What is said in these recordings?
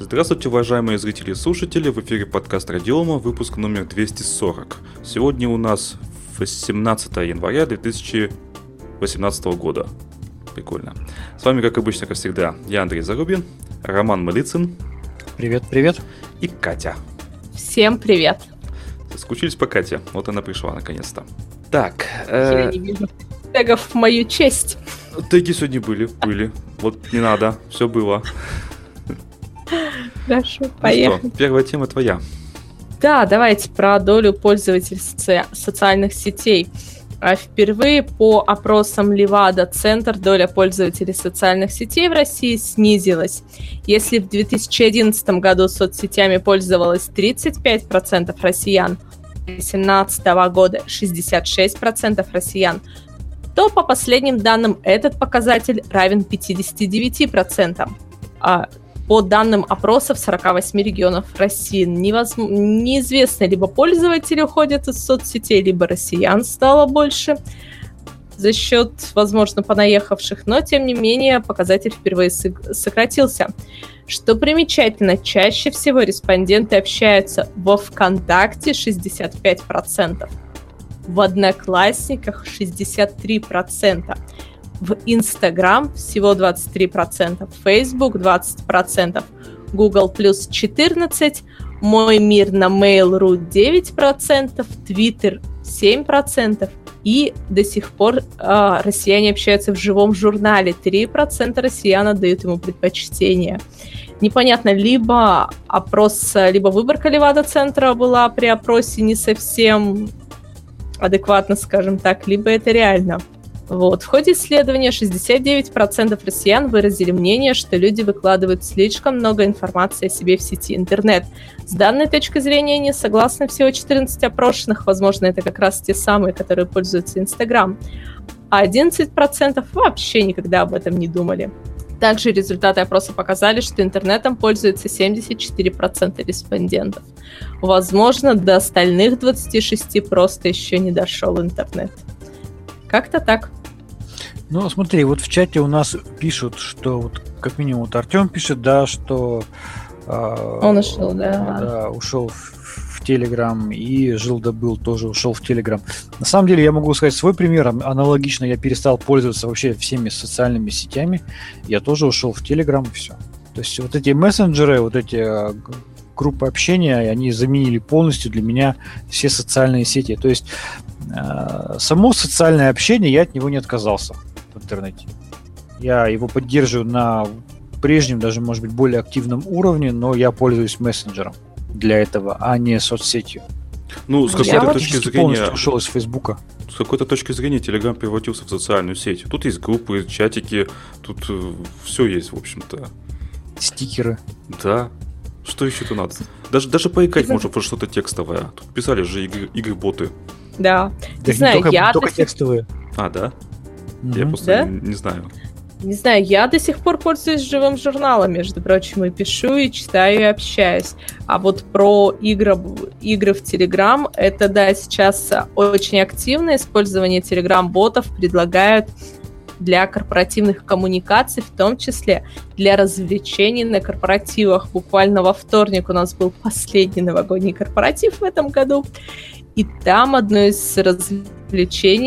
Здравствуйте, уважаемые зрители и слушатели. В эфире подкаст Радиома, выпуск номер 240. Сегодня у нас 18 января 2018 года. Прикольно. С вами, как обычно, как всегда, я Андрей Зарубин, Роман Малицын. Привет, привет. И Катя. Всем привет. Скучились по Кате. Вот она пришла наконец-то. Так. Э... Я не вижу тегов в мою честь. Теги сегодня были, были. Вот не надо, все было. Хорошо, поехали. Ну что, первая тема твоя. Да, давайте про долю пользователей соци... социальных сетей. А впервые по опросам Левада Центр доля пользователей социальных сетей в России снизилась. Если в 2011 году соцсетями пользовалось 35% россиян, 2017 года 66% россиян, то по последним данным этот показатель равен 59%. А по данным опросов 48 регионов России невозможно, неизвестно, либо пользователи уходят из соцсетей, либо россиян стало больше за счет, возможно, понаехавших, но, тем не менее, показатель впервые сократился. Что примечательно, чаще всего респонденты общаются во ВКонтакте 65%, в Одноклассниках 63%, в Instagram всего 23%, Facebook 20%, Google плюс 14%, Мой мир на Mail.ru 9%, Twitter 7%, и до сих пор э, россияне общаются в живом журнале. 3% россиян отдают ему предпочтение. Непонятно, либо опрос, либо выборка Левада-центра была при опросе не совсем адекватно, скажем так, либо это реально. Вот. В ходе исследования 69% россиян выразили мнение, что люди выкладывают слишком много информации о себе в сети интернет. С данной точки зрения не согласны всего 14 опрошенных, возможно, это как раз те самые, которые пользуются Инстаграм. А 11% вообще никогда об этом не думали. Также результаты опроса показали, что интернетом пользуется 74% респондентов. Возможно, до остальных 26% просто еще не дошел интернет. Как-то так. Ну, смотри, вот в чате у нас пишут, что вот как минимум вот Артем пишет, да, что э, он ушел, да. да ушел в, в Телеграм и жил да был тоже ушел в Телеграм. На самом деле я могу сказать свой пример. Аналогично я перестал пользоваться вообще всеми социальными сетями. Я тоже ушел в Телеграм и все. То есть вот эти мессенджеры, вот эти а, группы общения, они заменили полностью для меня все социальные сети. То есть э, само социальное общение, я от него не отказался в интернете. Я его поддерживаю на прежнем, даже, может быть, более активном уровне, но я пользуюсь мессенджером для этого, а не соцсетью. Ну, с какой-то я точки зрения... ушел из Фейсбука. С какой-то точки зрения Telegram превратился в социальную сеть. Тут есть группы, чатики, тут э, все есть, в общем-то. Стикеры. Да. Что еще-то надо? Даже, даже поиграть можно про что-то текстовое. Тут писали же игры, игры-боты. Да. да не знаю, только, я... Только текстовые. А, да? Я просто да? не, не знаю. Не знаю, я до сих пор пользуюсь живым журналом, между прочим, и пишу, и читаю, и общаюсь. А вот про игры, игры в Telegram, это, да, сейчас очень активное использование Telegram-ботов предлагают для корпоративных коммуникаций, в том числе для развлечений на корпоративах. Буквально во вторник у нас был последний новогодний корпоратив в этом году. И там одно из развлечений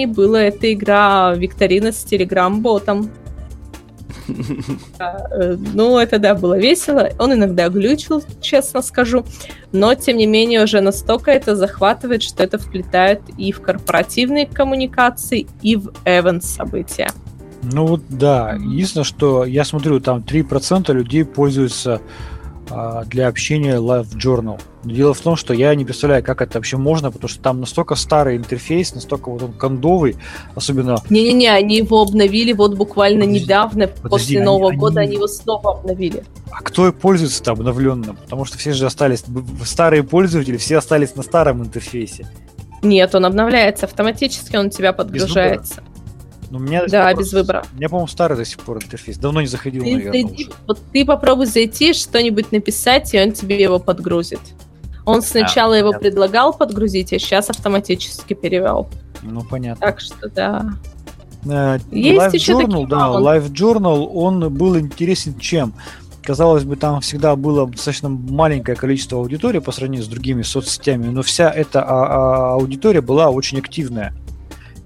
была эта игра викторина с телеграм-ботом. Э, ну, это да, было весело. Он иногда глючил, честно скажу. Но, тем не менее, уже настолько это захватывает, что это вплетает и в корпоративные коммуникации, и в эвент события. Ну вот да, единственное, что я смотрю, там 3% людей пользуются для общения Live Journal. дело в том, что я не представляю, как это вообще можно, потому что там настолько старый интерфейс, настолько вот он кондовый, особенно... Не-не-не, они его обновили вот буквально подожди, недавно, подожди, после они, Нового они... года они его снова обновили. А кто пользуется-то обновленным? Потому что все же остались, старые пользователи, все остались на старом интерфейсе. Нет, он обновляется автоматически, он у тебя подгружается. Ну, у меня да, без выбора. У меня, по-моему, старый до сих пор интерфейс. Давно не заходил, ты наверное. Зайди, вот ты попробуй зайти, что-нибудь написать, и он тебе его подгрузит. Он сначала а, его понятно. предлагал подгрузить, а сейчас автоматически перевел. Ну, понятно. Так что да. Uh, Есть Live еще Journal, да, Live Journal, он был интересен чем? казалось бы, там всегда было достаточно маленькое количество аудитории по сравнению с другими соцсетями, но вся эта а, а, аудитория была очень активная.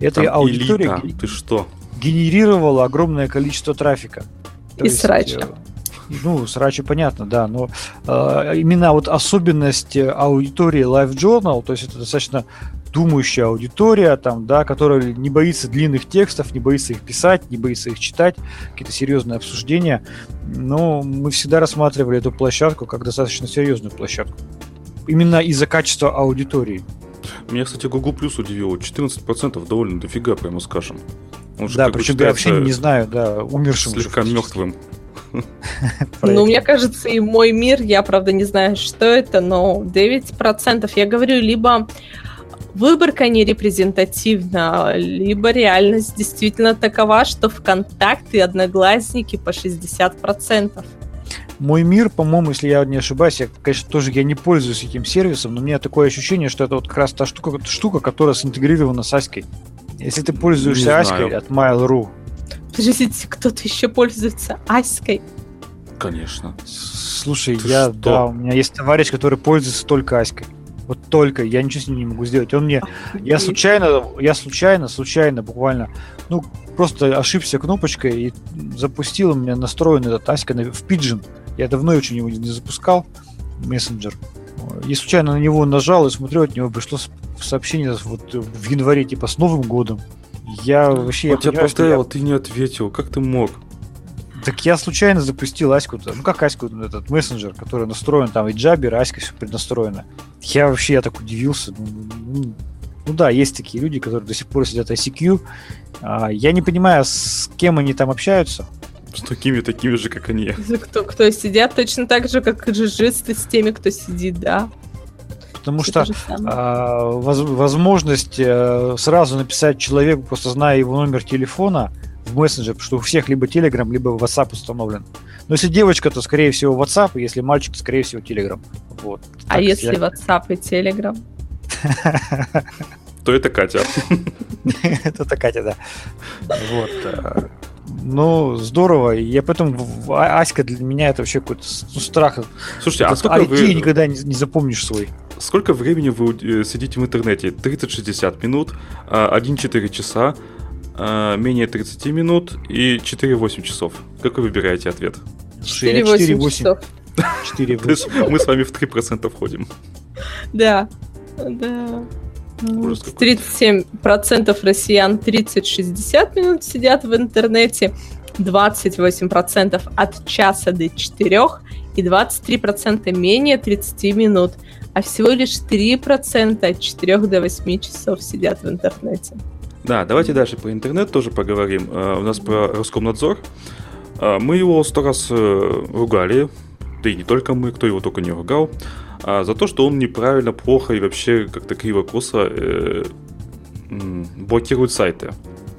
Эта Там аудитория элита, ты что? генерировала огромное количество трафика. То И срача. э, Ну, срача понятно, да, но э, именно вот особенность э, аудитории Live Journal, то есть это достаточно думающая аудитория, там, да, которая не боится длинных текстов, не боится их писать, не боится их читать, какие-то серьезные обсуждения. Но мы всегда рассматривали эту площадку как достаточно серьезную площадку. Именно из-за качества аудитории. Меня, кстати, Google Plus удивило. 14% довольно дофига, прямо скажем. Он же да, причем я вообще не знаю, да, умершим слегка мертвым. Ну, мне кажется, и мой мир, я, правда, не знаю, что это, но 9%, я говорю, либо выборка не репрезентативна, либо реальность действительно такова, что ВКонтакте и Одногласники по 60%. Мой мир, по-моему, если я не ошибаюсь, я, конечно, тоже я не пользуюсь этим сервисом, но у меня такое ощущение, что это вот как раз та штука, штука которая синтегрирована с Аськой. Если ты пользуешься Не Аськой знаю. от Mail.ru, Подождите, кто-то еще пользуется Аськой? Конечно. слушай, Ты я, что? да, у меня есть товарищ, который пользуется только Аськой. Вот только, я ничего с ним не могу сделать. Он мне, я случайно, я случайно, случайно, буквально, ну, просто ошибся кнопочкой и запустил у меня настроен этот Аська в Pigeon. Я давно очень его не запускал, мессенджер. И случайно на него нажал и смотрю, от него пришло сообщение вот в январе, типа, с Новым годом. Я вообще... я Он тебя понимаю, я- поставил, а ты не ответил. Как ты мог? Так я случайно запустил Аську, ну как Аську, этот мессенджер, который настроен, там и Джабер, и Аська все преднастроено. Я вообще, я так удивился. Ну, ну, ну да, есть такие люди, которые до сих пор сидят ICQ. А, я не понимаю, с кем они там общаются. С такими, такими же, как они. Кто, кто сидят точно так же, как и джиджисты с теми, кто сидит, да. Потому Всё что а, воз- возможность э, сразу написать человеку, просто зная его номер телефона в мессенджер, потому что у всех либо Telegram, либо WhatsApp установлен. Но если девочка, то скорее всего WhatsApp, если мальчик, то скорее всего Telegram. Вот. а Так, если я- WhatsApp и Telegram? То это Катя. Это Катя, да. Вот. Э, Ну, здорово. И Я поэтому А- Аська для меня это вообще какой-то ну, страх. Слушайте, а От сколько IT вы, никогда не, не запомнишь свой. сколько времени вы э, сидите в интернете? 30-60 минут, а, 1-4 часа, а, менее 30 минут и 4-8 часов. Как вы выбираете ответ? Слушай, я 4-8 4-8. часов. 4-8. То есть мы с вами в 3% входим. Да. Да. Ну, Ужас какой. 37% россиян 30-60 минут сидят в интернете, 28% от часа до 4 и 23% менее 30 минут, а всего лишь 3% от 4 до 8 часов сидят в интернете. Да, давайте дальше про интернет тоже поговорим. Э, У нас про Роскомнадзор. Э, Мы его сто раз э, ругали, да и не только мы, кто его только не ругал, а, за то, что он неправильно, плохо и вообще как-то криво-косо э, блокирует сайты.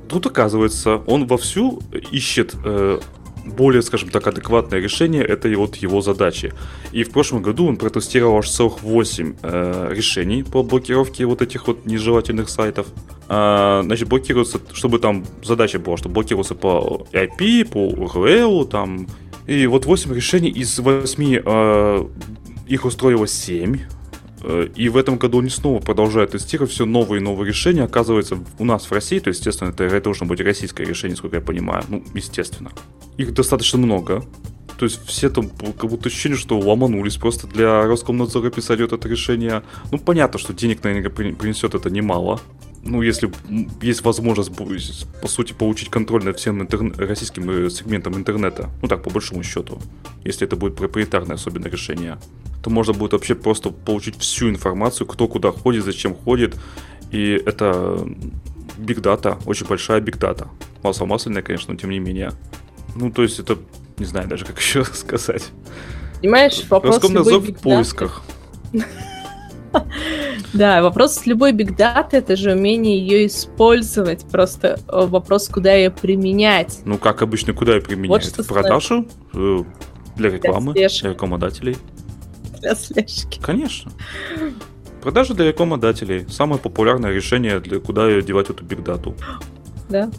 Тут, оказывается, он вовсю ищет э, более, скажем так, адекватное решение этой вот его задачи. И в прошлом году он протестировал аж целых 8 э, решений по блокировке вот этих вот нежелательных сайтов. А, значит, блокируется, чтобы там задача была, что блокируется по IP, по URL, там. И вот 8 решений из 8 э, их устроило 7. Э, И в этом году они снова продолжают тестировать все новые и новые решения. Оказывается, у нас в России, то естественно, это, это должно быть российское решение, сколько я понимаю. Ну, естественно. Их достаточно много. То есть все там как будто ощущение, что ломанулись просто для Роскомнадзора писать вот это решение. Ну, понятно, что денег, наверное, при- принесет это немало. Ну, если есть возможность, по сути, получить контроль над всем интерн- российским э, сегментом интернета, ну так, по большому счету, если это будет проприетарное особенно решение, то можно будет вообще просто получить всю информацию, кто куда ходит, зачем ходит, и это биг дата, очень большая биг дата. Масло масляное, конечно, но тем не менее. Ну, то есть это, не знаю даже, как еще сказать. Понимаешь, вопрос Роскомнадзор в поисках. Да, вопрос с любой биг даты это же умение ее использовать. Просто э, вопрос, куда ее применять. Ну, как обычно, куда я применяю? что В продажу? Э, Для рекламы? слежки. Для рекламодателей? Для слежки. Конечно. Продажа для рекламодателей. Самое популярное решение, для куда девать эту бигдату. Да.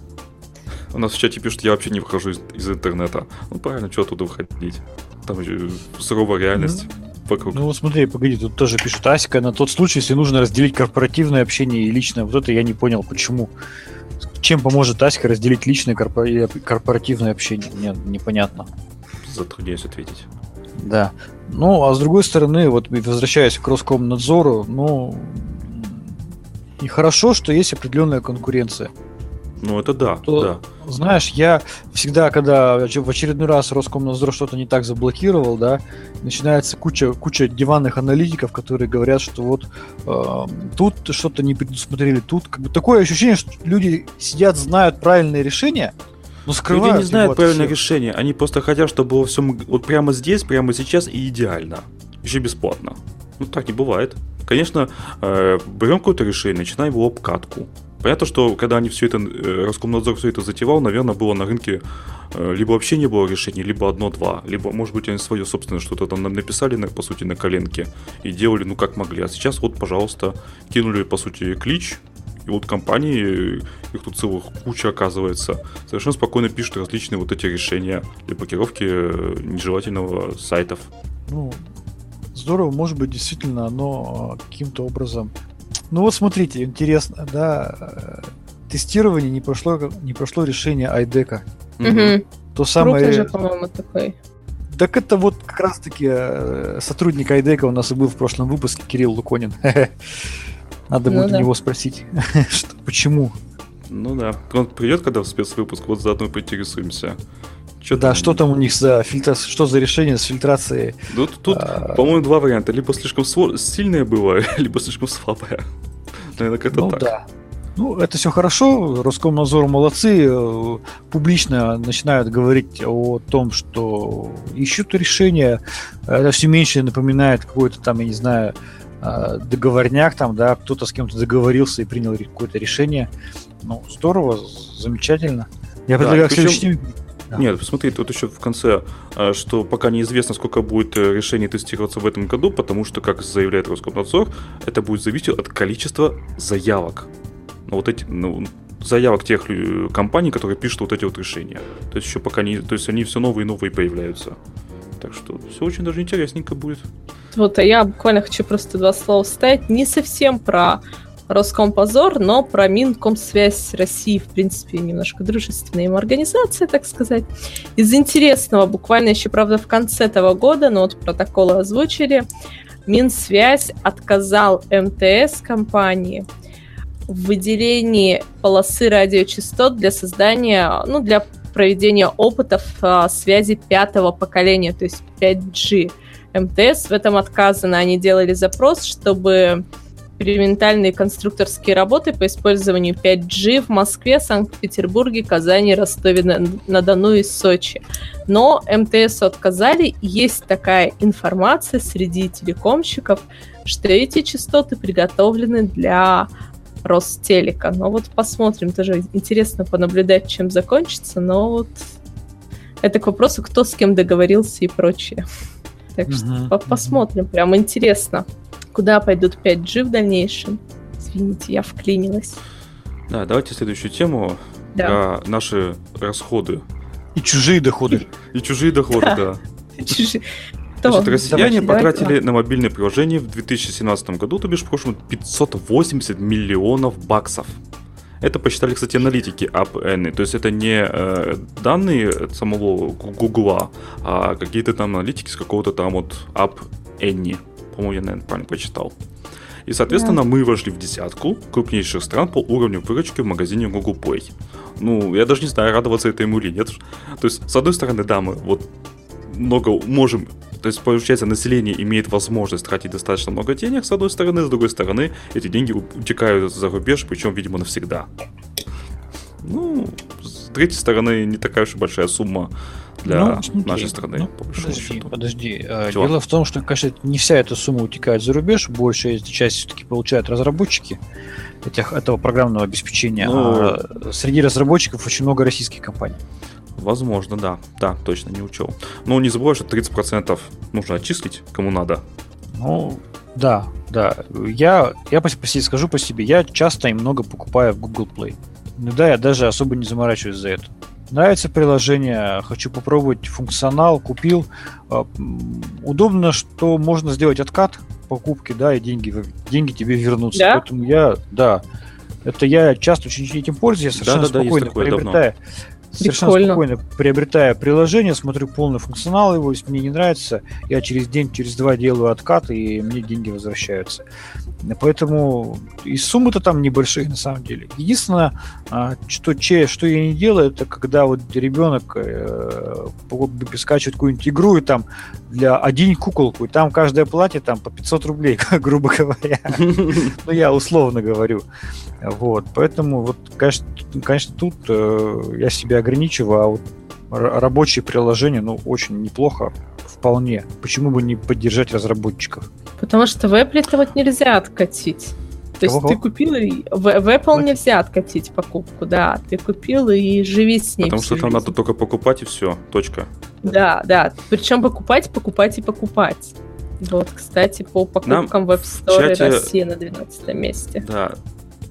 У нас в чате пишут, я вообще не выхожу из, из интернета. Ну, правильно, что оттуда выходить? там суровая реальность вокруг. Ну, смотри, погоди, тут тоже пишут Асика на тот случай, если нужно разделить корпоративное общение и личное. Вот это я не понял, почему. Чем поможет Асика разделить личное и корпоративное общение? Мне непонятно. Затрудняюсь ответить. Да. Ну, а с другой стороны, вот возвращаясь к Роскомнадзору, ну, и хорошо, что есть определенная конкуренция. Ну, это да, то, да. Знаешь, я всегда, когда в очередной раз Роскомнадзор что-то не так заблокировал, да, начинается куча, куча диванных аналитиков, которые говорят, что вот э, тут что-то не предусмотрели, тут как бы такое ощущение, что люди сидят, знают правильные решения, но скрывают Люди не знают правильное решение, они просто хотят, чтобы было все вот прямо здесь, прямо сейчас и идеально, еще бесплатно. Ну так не бывает. Конечно, э, берем какое-то решение, начинаем его обкатку Понятно, что когда они все это, э, Роскомнадзор все это затевал, наверное, было на рынке э, либо вообще не было решений, либо одно-два, либо, может быть, они свое собственное что-то там написали, на, по сути, на коленке и делали, ну, как могли. А сейчас вот, пожалуйста, кинули, по сути, клич, и вот компании, их тут целых куча оказывается, совершенно спокойно пишут различные вот эти решения для блокировки э, нежелательного сайтов. Ну, здорово, может быть, действительно оно каким-то образом ну вот смотрите, интересно, да, э, тестирование не прошло, не прошло решение айдека. Угу. То самое... Крупный же, по-моему, такой. Так это вот как раз-таки э, сотрудник Айдека у нас и был в прошлом выпуске, Кирилл Луконин. Надо ну, будет да. у него спросить, что, почему. Ну да, он придет, когда в спецвыпуск, вот заодно поинтересуемся. Что да, что там у них за фильтр, что за решение с фильтрацией? Ну, тут, тут а... по-моему, два варианта. Либо слишком сильное было, либо слишком слабое. Наверное, как-то ну, так. Да. Ну, это все хорошо, Роскомнадзор молодцы, э, публично начинают говорить о том, что ищут решения, это все меньше напоминает какой-то там, я не знаю, э, договорняк там, да, кто-то с кем-то договорился и принял какое-то решение. Ну, здорово, замечательно. Я предлагаю да, причем... следующий да. Нет, посмотри, тут еще в конце, а, что пока неизвестно, сколько будет э, решений тестироваться в этом году, потому что, как заявляет Роскомнадзор, это будет зависеть от количества заявок. Ну, вот эти, ну, заявок тех компаний, которые пишут вот эти вот решения. То есть еще пока не, то есть они все новые и новые появляются. Так что все очень даже интересненько будет. Вот, а я буквально хочу просто два слова вставить. Не совсем про Роскомпозор, но про Минкомсвязь России, в принципе, немножко дружественная им организация, так сказать. Из интересного, буквально еще, правда, в конце этого года, но вот протоколы озвучили, Минсвязь отказал МТС компании в выделении полосы радиочастот для создания, ну, для проведения опытов а, связи пятого поколения, то есть 5G. МТС в этом отказано. Они делали запрос, чтобы экспериментальные конструкторские работы по использованию 5G в Москве, Санкт-Петербурге, Казани, Ростове-на-Дону и Сочи. Но МТС отказали. Есть такая информация среди телекомщиков, что эти частоты приготовлены для Ростелека. Но вот посмотрим, тоже интересно понаблюдать, чем закончится, но вот это к вопросу, кто с кем договорился и прочее. Так что uh-huh, посмотрим, uh-huh. прям интересно куда пойдут 5G в дальнейшем. Извините, я вклинилась. Да, давайте следующую тему да. про наши расходы. И чужие доходы. И чужие доходы, да. Значит, россияне потратили на мобильные приложения в 2017 году, то бишь в прошлом, 580 миллионов баксов. Это посчитали, кстати, аналитики App То есть это не э, данные самого Гугла, а какие-то там аналитики с какого-то там вот App Annie. По-моему, я, наверное, правильно прочитал. И, соответственно, да. мы вошли в десятку крупнейших стран по уровню выручки в магазине Google Play. Ну, я даже не знаю, радоваться этому или нет. То есть, с одной стороны, да, мы вот много можем то есть, получается, население имеет возможность тратить достаточно много денег, с одной стороны, с другой стороны, эти деньги утекают за рубеж, причем, видимо, навсегда. Ну, с третьей стороны, не такая уж и большая сумма для ну, смотри, нашей страны. Ну, подожди, счету. подожди. Чего? Дело в том, что, конечно, не вся эта сумма утекает за рубеж, большая часть все-таки получают разработчики этих, этого программного обеспечения. Ну, а среди разработчиков очень много российских компаний. Возможно, да. Да, точно не учел. Но не забывай, что 30% нужно отчислить, кому надо. Ну, да, да. Я, я по, по, скажу по себе, я часто и много покупаю в Google Play. Ну да, я даже особо не заморачиваюсь за это. Нравится приложение, хочу попробовать функционал, купил. А, удобно, что можно сделать откат покупки, да, и деньги, деньги тебе вернутся. Да? Поэтому я, да, это я часто очень этим пользуюсь, я совершенно Да-да-да, есть спокойно такое приобретаю. Совершенно Прикольно. спокойно приобретая приложение, смотрю полный функционал его, если мне не нравится, я через день, через два делаю откат, и мне деньги возвращаются. Поэтому и суммы-то там небольшие на самом деле. Единственное, а, что, че, что я не делаю, это когда вот ребенок э, скачивает какую-нибудь игру, и там для один куколку, и там каждое платье там по 500 рублей, грубо говоря. Ну, я условно говорю. Вот, поэтому, вот, конечно тут э, я себя ограничиваю, а вот рабочие приложения, ну, очень неплохо, вполне. Почему бы не поддержать разработчиков? Потому что в Apple это вот нельзя откатить. То есть Кого-кого? ты купил, и в, в Apple нельзя откатить покупку, да. Ты купил и живи с ней. Потому что там надо только покупать и все. Точка. Да, да. Причем покупать, покупать и покупать. Вот, кстати, по покупкам в App Store чате- России на 12 месте. Да.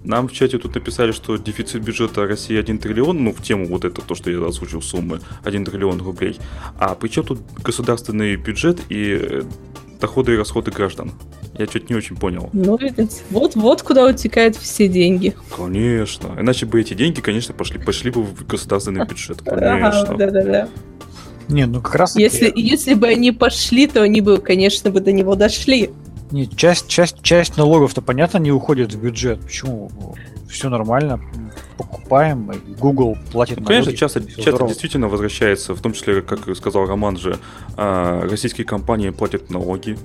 Нам в чате тут написали, что дефицит бюджета России 1 триллион, ну, в тему вот это, то, что я озвучил суммы, 1 триллион рублей. А при чем тут государственный бюджет и э, доходы и расходы граждан? Я что-то не очень понял. Ну, видите, вот-вот куда утекают все деньги. Конечно. Иначе бы эти деньги, конечно, пошли, пошли бы в государственный бюджет. Ага, Конечно. да-да-да. Не, ну как раз Если, если бы они пошли, то они бы, конечно, бы до него дошли. Нет, часть, часть, часть налогов-то, понятно, не уходит в бюджет. Почему? Все нормально. Покупаем, Google платит Ну, конечно, налоги. часто, всё часто здорово. действительно возвращается, в том числе, как сказал Роман же, а, российские компании платят налоги,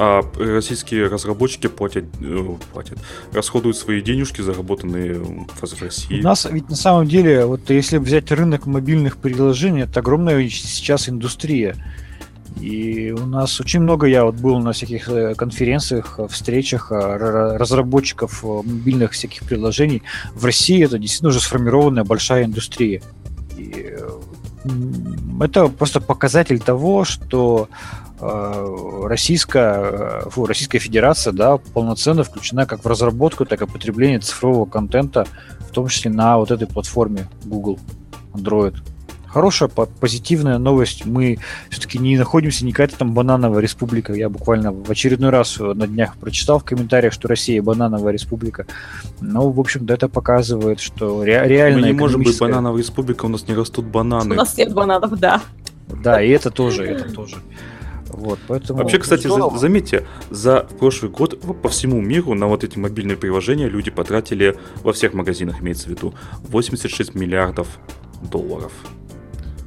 а российские разработчики платят, э, платят расходуют свои денежки, заработанные в России. У нас ведь на самом деле, вот если взять рынок мобильных приложений, это огромная сейчас индустрия. И у нас очень много, я вот был на всяких э, конференциях, э, встречах э, разработчиков мобильных всяких приложений. В России это действительно уже сформированная большая индустрия. И это просто показатель того, что российская, фу, Российская Федерация да, полноценно включена как в разработку, так и потребление цифрового контента, в том числе на вот этой платформе Google, Android. Хорошая, по- позитивная новость. Мы все-таки не находимся не какая-то там банановая республика. Я буквально в очередной раз э, на днях прочитал в комментариях, что Россия банановая республика. Ну, в общем-то, это показывает, что ре- реально Мы не можем быть банановой республикой, у нас не растут У бананы. нас нет бананов, да. Да, и это тоже, это тоже. Вот, поэтому... Вообще, кстати, за- заметьте, за прошлый год по всему миру на вот эти мобильные приложения люди потратили, во всех магазинах имеется в виду, 86 миллиардов долларов.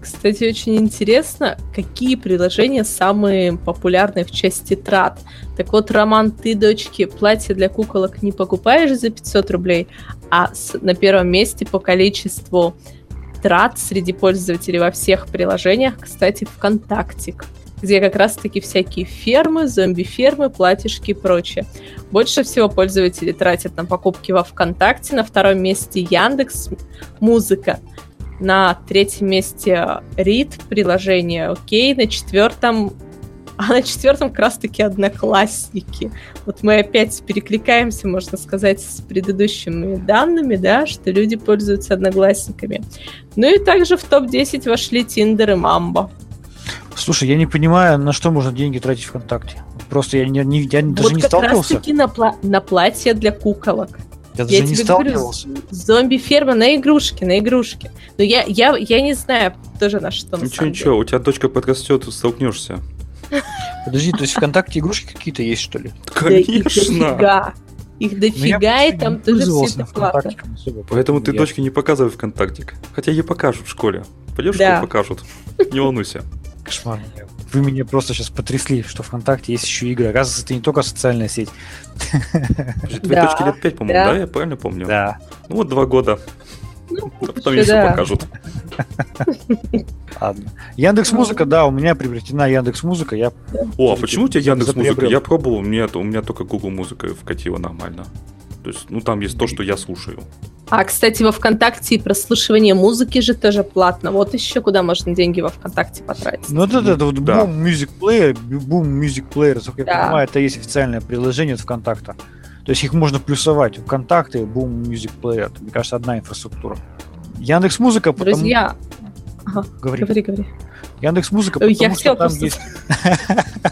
Кстати, очень интересно, какие приложения самые популярные в части трат. Так вот, Роман, ты, дочки, платье для куколок не покупаешь за 500 рублей, а с- на первом месте по количеству трат среди пользователей во всех приложениях, кстати, ВКонтактик, где как раз-таки всякие фермы, зомби-фермы, платьишки и прочее. Больше всего пользователи тратят на покупки во ВКонтакте, на втором месте Яндекс Музыка, на третьем месте Рид приложение, окей, на четвертом а на четвертом как раз-таки одноклассники. Вот мы опять перекликаемся, можно сказать, с предыдущими данными, да, что люди пользуются одноклассниками. Ну и также в топ-10 вошли Тиндер и Мамбо. Слушай, я не понимаю, на что можно деньги тратить ВКонтакте. Просто я, не, не- я даже вот не как сталкивался. раз-таки на, пла- на платье для куколок. Я даже Я не тебе говорю, сталкивался. Зомби-ферма на игрушки, на игрушки. Но я, я, я не знаю тоже на что на Ничего, самом ничего, у тебя дочка подрастет, столкнешься. Подожди, то есть ВКонтакте игрушки какие-то есть, что ли? Да Конечно. дофига. Их Ну, дофига, и там тоже все это Поэтому ты дочке не показывай ВКонтактик. Хотя ей покажут в школе. Пойдешь в Да. школу, покажут. Не волнуйся. Кошмар. Вы меня просто сейчас потрясли, что ВКонтакте есть еще игры. Оказывается, это не только социальная сеть. Да, дочке лет 5, по-моему, да. да? Я правильно помню? Да. Ну вот два года. Ну, А потом все да. покажут. Ладно. Яндекс Музыка, да, у меня приобретена Яндекс Музыка. Я О, а почему у тебя Яндекс Музыка? Я пробовал, у меня, у меня только Google Музыка вкатила нормально. То есть, ну там есть то, что я слушаю. А, кстати, во ВКонтакте и прослушивание музыки же тоже платно. Вот еще куда можно деньги во ВКонтакте потратить. Ну, вот это, это вот Да. Boom Music Player, Boom Music Player, насколько я понимаю, это есть официальное приложение от ВКонтакта. То есть их можно плюсовать. ВКонтакте, Boom Music Player. Это, мне кажется, одна инфраструктура. Яндекс Музыка, потому... Друзья, Ага, Говори. говори, говори. Яндекс Музыка, потому я что там просто- есть...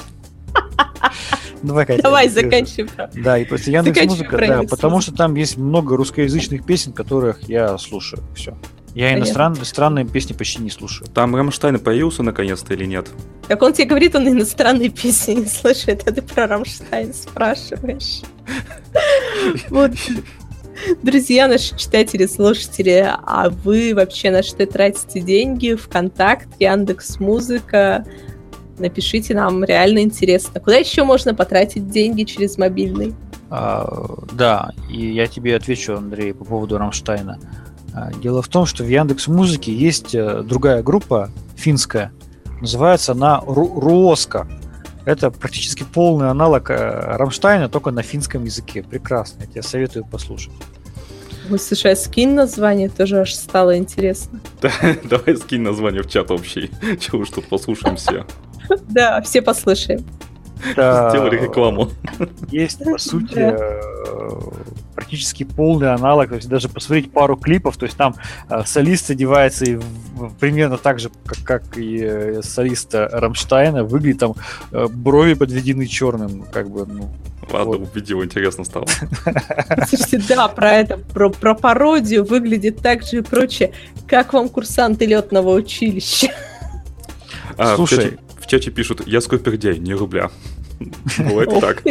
Давай, Катя, Давай, заканчивай. Да, и просто Яндекс Музыка, да, потому что там есть много русскоязычных песен, которых я слушаю. Все. Я иностранные, странные песни почти не слушаю. Там Рамштайн появился наконец-то или нет? Так он тебе говорит, он иностранные песни не слышит, а ты про Рамштайн спрашиваешь. Вот. Друзья, наши читатели, слушатели, а вы вообще на что тратите деньги? ВКонтакт, Яндекс Музыка? Напишите нам, реально интересно. Куда еще можно потратить деньги через мобильный? А, да, и я тебе отвечу, Андрей, по поводу Рамштайна. А, Дело в том, что в Яндекс Музыке есть э, другая группа, финская, называется она Ру- Руоска. Это практически полный аналог э, Рамштайна, только на финском языке. Прекрасно, я тебе советую послушать. Ой, слушай, а скинь название, тоже аж стало интересно. Давай скинь название в чат общий. Чего уж тут послушаем все. Да, все послушаем. Сделали рекламу. Есть, по сути, Да. э, практически полный аналог. То есть даже посмотреть пару клипов, то есть там э, солист одевается и примерно так же, как, как и э, солист э, Рамштайна, выглядит там брови подведены черным, как бы, ну, Ладно, Вот. убедил, интересно стало. Слушайте, да, про это, про, про пародию выглядит так же и прочее. Как вам курсанты летного училища? А, Слушай. в чате пишут, я скупердяй, не рубля. Бывает так.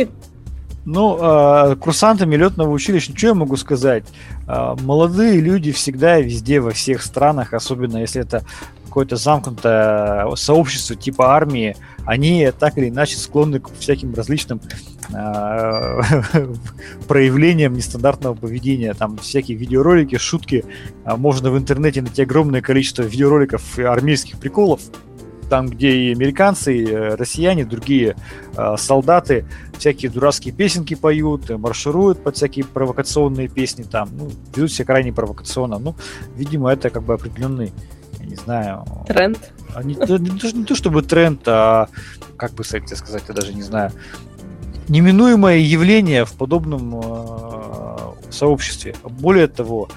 Ну, э, курсантами летного училища, что я могу сказать? Э, молодые люди всегда, везде, во всех странах, особенно если это какое-то замкнутое сообщество типа армии, они так или иначе склонны к всяким различным э, проявлениям нестандартного поведения. Там всякие видеоролики, шутки. А Можно в интернете найти огромное количество видеороликов и армейских приколов, там, где и американцы, и э, россияне, другие э, солдаты всякие дурацкие песенки поют, э, маршируют под всякие провокационные песни там, ну, ведут себя крайне провокационно. Ну, видимо, это как бы определенный, я не знаю, Тренд. а не, то- не то, не то чтобы тренд, а как бы кстати, сказать, я даже не знаю, неминуемое явление в подобном э, сообществе. Более того,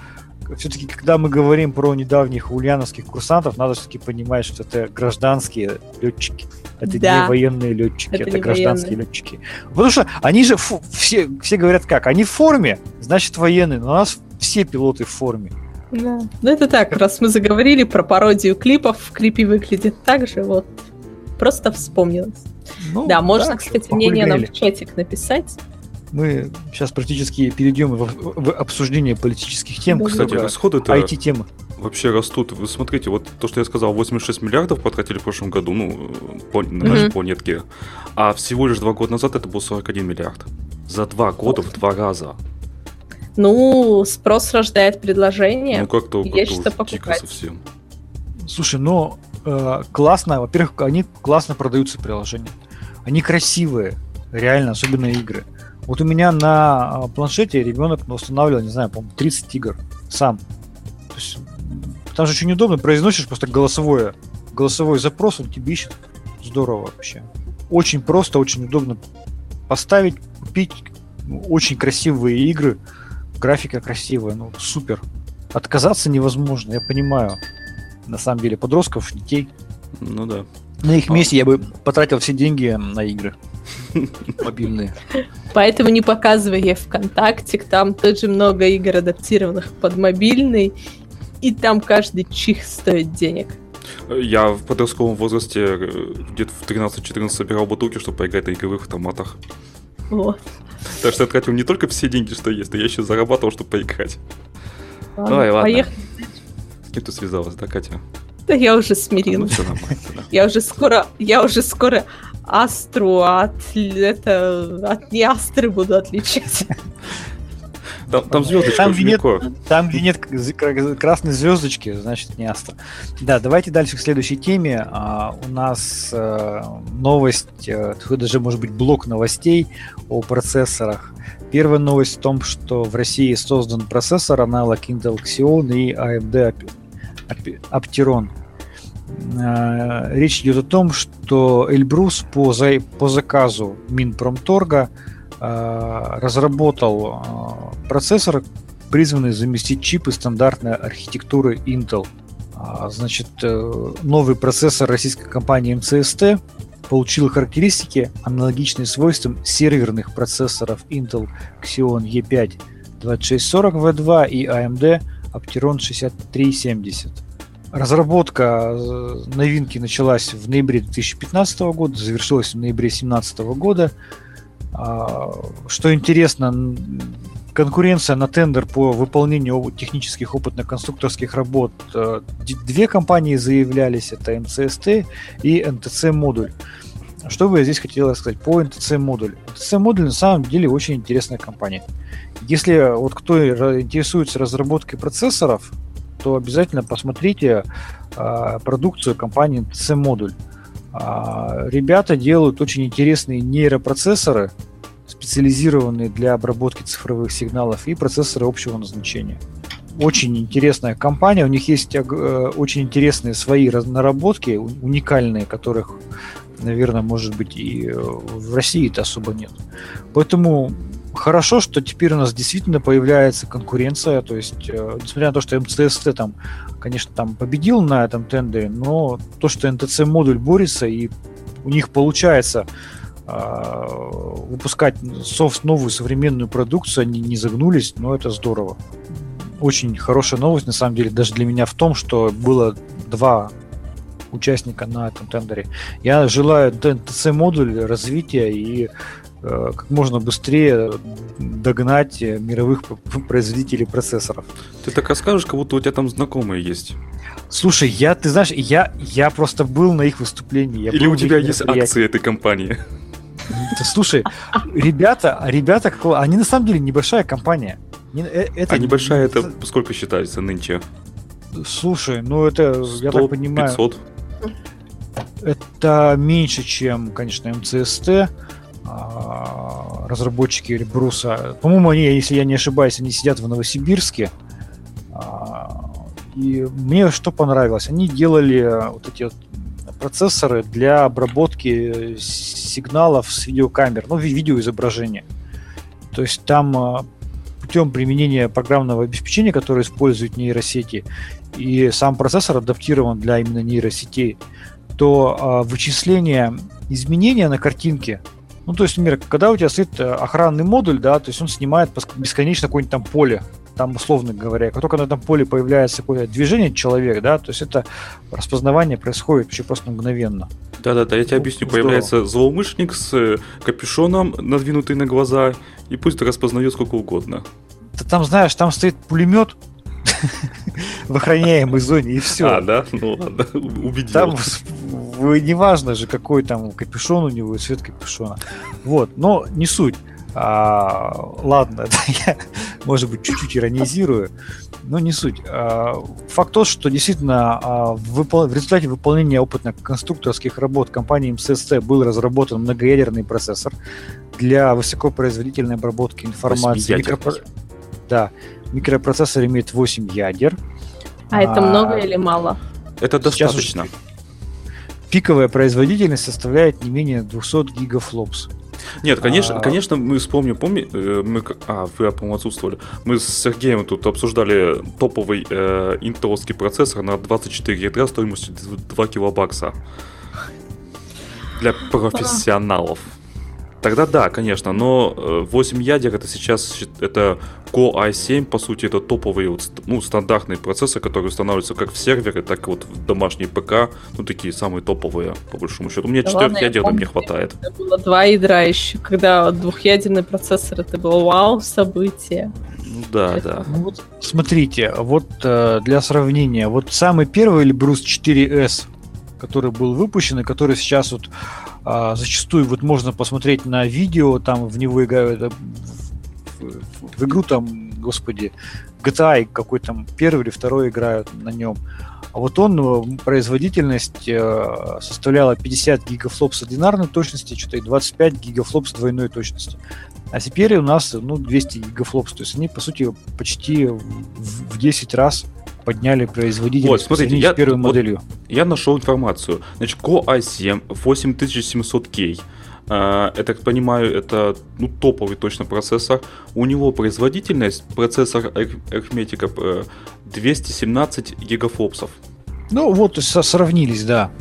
все-таки, когда мы говорим про недавних ульяновских курсантов, надо все-таки понимать, что это гражданские летчики. Это Да. не военные летчики, Это это, гражданские летчики. Потому что они же фу- все, все говорят как? Они в форме, значит военные, но у нас все пилоты в форме. Да. Ну это так, раз мы заговорили про пародию клипов, в клипе выглядит так же, вот. Просто вспомнилось. Ну, да, можно, да, кстати, мнение нам в чатик написать. Мы сейчас практически перейдем в, в обсуждение политических тем, Да, Кстати, расходы-то IT-темы. вообще растут. Вы смотрите, вот то, что я сказал, 86 миллиардов потратили в прошлом году, ну, по, на нашей Мгм. планетке. А всего лишь два года назад это был 41 миллиард. За два года в два раза. Ну, спрос рождает предложение. Ну как-то есть как-то что покупать. совсем. Слушай, ну э, классно. Во-первых, они классно продаются приложения. Они красивые, реально, особенно игры. Вот у меня на а, планшете ребенок устанавливал, не знаю, по-моему, 30 игр сам. То есть, там же очень удобно, произносишь просто голосовое, голосовой запрос, он тебе ищет. Здорово вообще. Очень просто, очень удобно поставить, купить. Ну, Очень красивые игры, графика красивая, ну супер. Отказаться невозможно, я понимаю. На самом деле, подростков, детей. Ну да. На их А. месте я бы потратил все деньги на игры мобильные. Поэтому не показывай ей ВКонтакте, там тоже много игр, адаптированных под мобильный, и там каждый чих стоит денег. Я в подростковом возрасте э, где-то в 13-14 собирал бутылки, чтобы поиграть на игровых автоматах. Вот. Так что я тратил не только все деньги, что есть, но я еще зарабатывал, чтобы поиграть. Ладно, Ой, ладно. Поехали. С кем ты связалась, да, Катя? Да я уже Ну, смирилась. все нормально, да. Я уже скоро, я уже скоро Астру от, это, от не Астры буду отличать. Там, там звездочка Там, где нет, там, где нет красной звездочки, значит не Астра. Да, давайте дальше к следующей теме. А, у нас э, новость, такой даже может быть блок новостей о процессорах. Первая новость в том, что в России создан процессор аналог Intel Xeon и AMD Apteron. Э, Речь идет о том, что Эльбрус по, за- по заказу Минпромторга э, разработал э, процессор, призванный заместить чипы стандартной архитектуры Intel. А, значит, новый процессор российской компании МЦСТ получил характеристики, аналогичные свойствам серверных процессоров Intel Xeon E5 2640V2 и AMD Opteron 6370. Разработка э, новинки началась в ноябре 2015 года, завершилась в ноябре 2017 года. А, что интересно, конкуренция на тендер по выполнению технических опытно-конструкторских работ. Э, две компании заявлялись, это МЦСТ и НТЦ-модуль. Что бы я здесь хотел сказать по НТЦ-модуль? НТЦ-модуль на самом деле очень интересная компания. Если вот кто интересуется разработкой процессоров, то обязательно посмотрите э, продукцию компании НТЦ-модуль. Э, ребята делают очень интересные нейропроцессоры, специализированные для обработки цифровых сигналов и процессоры общего назначения. Очень интересная компания, у них есть э, очень интересные свои наработки, уникальные, которых, наверное, может быть и э, в России это особо нет. Поэтому хорошо, что теперь у нас действительно появляется конкуренция, то есть, э, несмотря на то, что МЦСТ там, конечно, там победил на этом тендере, но то, что НТЦ-модуль борется и у них получается а, выпускать софт новую современную продукцию, они не загнулись, но это здорово. Очень хорошая новость, на самом деле, даже для меня в том, что было два участника на этом тендере. Я желаю ТЦ-модуль развития и э, как можно быстрее догнать мировых производителей процессоров. Ты так расскажешь, как будто у тебя там знакомые есть. Слушай, я, ты знаешь, я, я просто был на их выступлении. Или у тебя есть акции этой компании? Слушай, ребята, ребята, они на самом деле небольшая компания. Э, это... А небольшая это сколько считается нынче? Слушай, ну это, 100, я так понимаю... 500? Это меньше, чем, конечно, МЦСТ, а, разработчики Эльбруса. По-моему, они, если я не ошибаюсь, они сидят в Новосибирске. А, и мне что понравилось? Они делали вот эти вот процессоры для обработки сигналов с видеокамер, ну, видеоизображения. То есть там а, путем применения программного обеспечения, которое использует нейросети, и сам процессор адаптирован для именно нейросетей, то а, вычисление изменения на картинке, ну, то есть, например, когда у тебя стоит э, охранный модуль, да, то есть он снимает бесконечно какое-нибудь там поле там, условно говоря, как только на этом поле появляется какое-то движение человека, да, то есть это распознавание происходит вообще просто мгновенно. Да-да-да, я тебе ну, объясню. Здорово. Появляется злоумышленник с э, капюшоном, надвинутый на глаза, и пусть распознает сколько угодно. Ты там, знаешь, там стоит пулемет в охраняемой зоне, и все. А, да? Ну ладно, убедил. Там неважно же, какой там капюшон у него и цвет капюшона. Вот, но не суть. А, ладно, я, может быть, чуть-чуть иронизирую, но не суть. А, факт тот, что действительно а, в, в результате выполнения опытно-конструкторских работ компании МССТ был разработан многоядерный процессор для высокопроизводительной обработки информации. Микропро... Да, микропроцессор имеет 8 ядер. А, а это много или мало? Это достаточно. Пиковая производительность составляет не менее 200 гигафлопс. Нет, конечно, а... конечно, мы вспомним, помни, э, мы, а, вы, по-моему, отсутствовали. Мы с Сергеем тут обсуждали топовый э, интеловский процессор на 24 ядра стоимостью 2 килобакса. Для профессионалов. Тогда да, конечно, но 8 э, ядер это сейчас это Core i7, по сути, это топовый, вот, ну, стандартный процессор, который устанавливается как в сервере, так и вот в домашний ПК, ну, такие самые топовые, по большому счету. У меня да четырехъядерный мне хватает. Это было два ядра еще, когда двухъядерный процессор, это было вау, событие. Ну да, это... да. Ну, вот, смотрите, вот э, для сравнения, вот самый первый Эльбрус 4S, который был выпущен и который сейчас вот а, зачастую вот можно посмотреть на видео, там в него играют, в, в, в игру там, господи, GTA какой там первый или второй играют на нем. А вот он, э, производительность э, составляла 50 гигафлоп с одинарной точности, что-то и 25 гигафлоп с двойной точности. А теперь у нас ну, 200 гигафлопс. То есть они, по сути, почти в, в 10 раз подняли производительность вот, смотрите, я, с первой вот, моделью. Я нашел информацию. Значит, Core i7 8700K. Uh, я так понимаю, это ну, топовый точно процессор. У него производительность процессор арифметика 217 гигафлопсов. Ну вот, сравнились, да.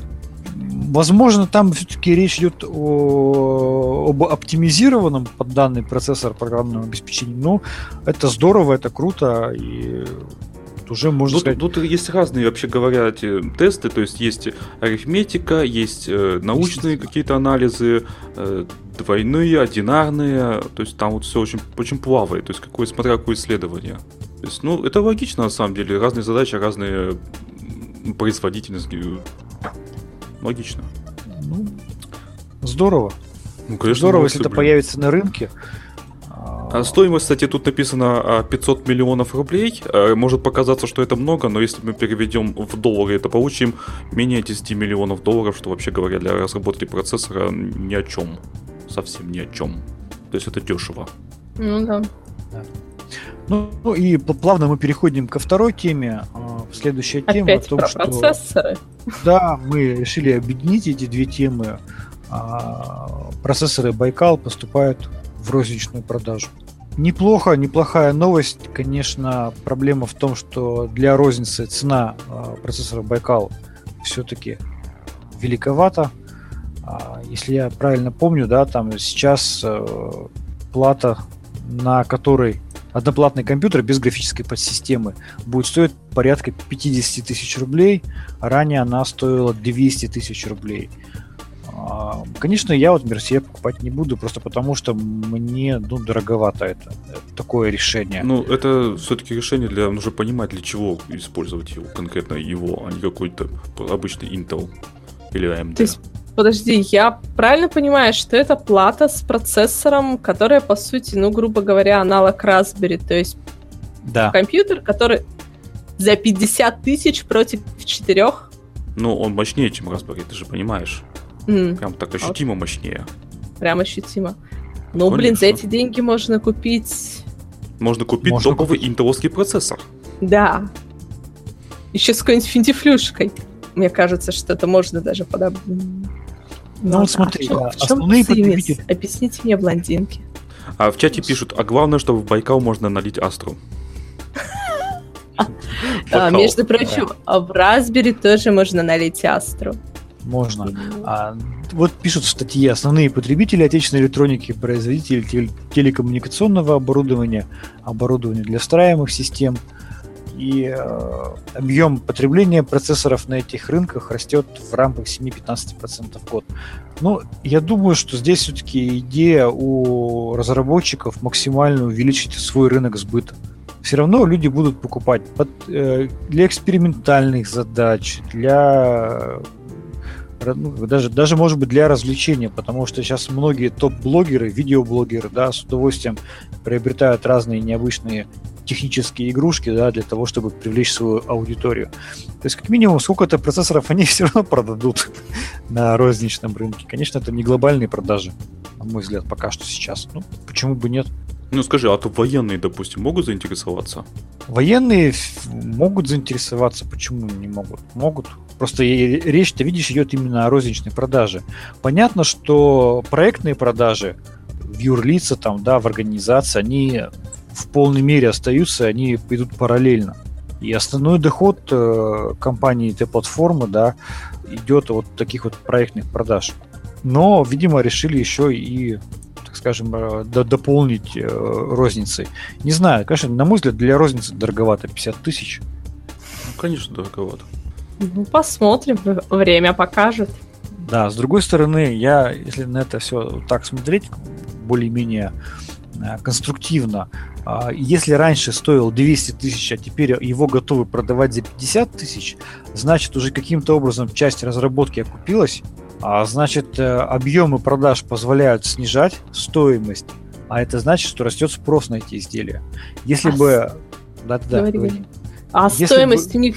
Возможно, там все-таки речь идет о, об оптимизированном под данный процессор программного обеспечения. Ну, это здорово, это круто, и уже можно тут, сказать... Тут есть разные, вообще говоря, эти тесты, то есть есть арифметика, есть э, научные какие-то анализы, э, двойные, одинарные, то есть там вот все очень, очень плавает, то есть какое, смотря какое исследование. То есть, ну, это логично на самом деле, разные задачи, разные производительность. Логично. Ну, здорово. Ну, конечно, здорово, если это появится на рынке. А стоимость, кстати, тут написано 500 а, миллионов рублей. Э, может показаться, что это много, но если мы переведем в доллары, это получим менее 10 миллионов долларов, что вообще говоря для разработки процессора ни о чем. Совсем ни о чем. То есть это дешево. Ну да. Ну, ну и плавно мы переходим ко второй теме. А, следующая Опять тема о том, про что... процессоры. Да, мы решили объединить эти две темы. Процессоры Байкал поступают в розничную продажу. Неплохо, неплохая новость. Конечно, проблема в том, что для розницы цена э, процессора Байкал все-таки великовата. А, если я правильно помню, да, там сейчас э, плата, на которой одноплатный компьютер без графической подсистемы будет стоить порядка 50 тысяч рублей. Ранее она стоила 200 тысяч рублей. А, конечно, я вот Мерсье покупать не буду, просто потому что мне ну, дороговато это, такое решение. Ну, это все-таки решение для нужно понимать, для чего использовать его, конкретно его, а не какой-то обычный Intel или AMD. То есть, подожди, я правильно понимаю, что это плата с процессором, которая, по сути, ну, грубо говоря, аналог Raspberry, то есть да. компьютер, который за 50 тысяч против 4? Ну, он мощнее, чем Raspberry, ты же понимаешь. Mm. Прям так ощутимо вот. мощнее. Прям ощутимо. Ну, Конечно. блин, за эти деньги можно купить... Можно купить можно топовый купить. интеловский процессор. Да. Еще с какой-нибудь финтифлюшкой. Мне кажется, что это можно даже подобрать. Ну, ну вот смотри, а, в чем, основные потребители... Объясните мне, блондинки. А в чате пишут, а главное, что в Байкал можно налить Астру. А, между прочим, в Raspberry тоже можно налить Астру можно. А, вот пишут в статье основные потребители отечественной электроники, производители тел- телекоммуникационного оборудования, оборудования для встраиваемых систем. И э, объем потребления процессоров на этих рынках растет в рамках 7-15% в год. Но я думаю, что здесь все-таки идея у разработчиков максимально увеличить свой рынок сбыта. Все равно люди будут покупать под, э, для экспериментальных задач, для ну, даже, даже может быть для развлечения, потому что сейчас многие топ-блогеры, видеоблогеры, да, с удовольствием приобретают разные необычные технические игрушки, да, для того, чтобы привлечь свою аудиторию. То есть, как минимум, сколько-то процессоров они все равно продадут на розничном рынке. Конечно, это не глобальные продажи, на мой взгляд, пока что сейчас. Ну, почему бы нет? Ну скажи, а то военные, допустим, могут заинтересоваться? Военные могут заинтересоваться, почему не могут? Могут. Просто речь-то, видишь, идет именно о розничной продаже. Понятно, что проектные продажи в юрлица, там, да, в организации, они в полной мере остаются, они идут параллельно. И основной доход э, компании этой платформы, да, идет от таких вот проектных продаж. Но, видимо, решили еще и так скажем, э, дополнить э, розницей. Не знаю, конечно, на мой взгляд, для розницы дороговато 50 тысяч. Ну, конечно, дороговато. Ну, посмотрим, время покажет. Да, с другой стороны, я, если на это все так смотреть, более-менее э, конструктивно, а, если раньше стоил 200 тысяч, а теперь его готовы продавать за 50 тысяч, значит уже каким-то образом часть разработки окупилась, а значит э, объемы продаж позволяют снижать стоимость, а это значит, что растет спрос на эти изделия. Если а бы... Да, да, говори, говори. А Если стоимость бы... у них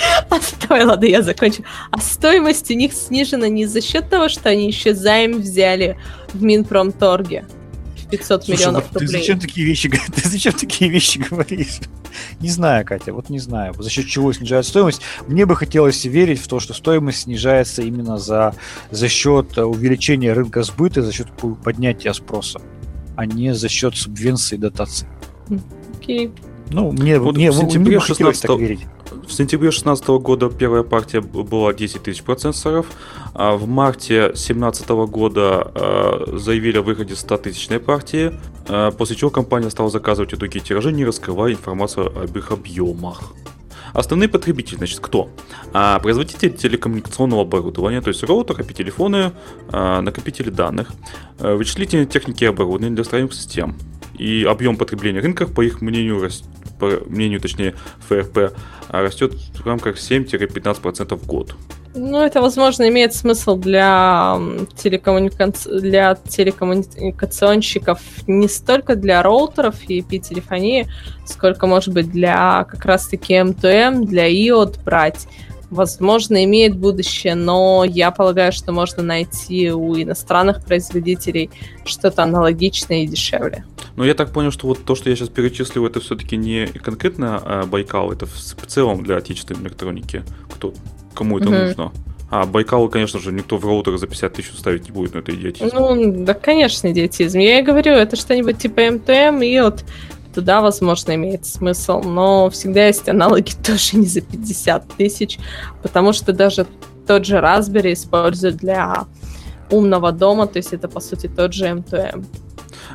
А стой, ладно, я закончу. А стоимость у них снижена не за счет того, что они еще займ взяли в Минпромторге. 500 Слушай, миллионов вот рублей. Ты зачем такие вещи, ты зачем такие вещи говоришь? Не знаю, Катя, вот не знаю, за счет чего снижается стоимость. Мне бы хотелось верить в то, что стоимость снижается именно за, за счет увеличения рынка сбыта, за счет поднятия спроса, а не за счет субвенций и дотаций. Окей. Ну, мне, вот мне, в сентябре мне 16 так верить В сентябре 2016 года первая партия была 10 тысяч процессоров, а в марте 2017 года э, заявили о выходе 100 тысячной партии, э, после чего компания стала заказывать и другие тиражи, не раскрывая информацию об их объемах. Основные потребители, значит, кто? А, производители телекоммуникационного оборудования, то есть роутер, IP-телефоны, а, накопители данных, а, вычислительные техники и оборудование для строительных систем. И объем потребления рынка, по их мнению, рас... по мнению, точнее, ФРП, растет в рамках 7-15% в год. Ну, это, возможно, имеет смысл для, телекоммуника... для телекоммуникационщиков не столько для роутеров и IP-телефонии, сколько, может быть, для как раз-таки M2M, для IOT брать. Возможно, имеет будущее, но я полагаю, что можно найти у иностранных производителей что-то аналогичное и дешевле. Но я так понял, что вот то, что я сейчас перечислил, это все-таки не конкретно а Байкал, это в целом для отечественной электроники. Кто кому это угу. нужно. А Байкал, конечно же, никто в роутер за 50 тысяч ставить не будет, но это идиотизм. Ну, да, конечно, идиотизм. Я и говорю, это что-нибудь типа МТМ, и вот туда, возможно, имеет смысл. Но всегда есть аналоги тоже не за 50 тысяч, потому что даже тот же Raspberry используют для умного дома, то есть это, по сути, тот же M2M.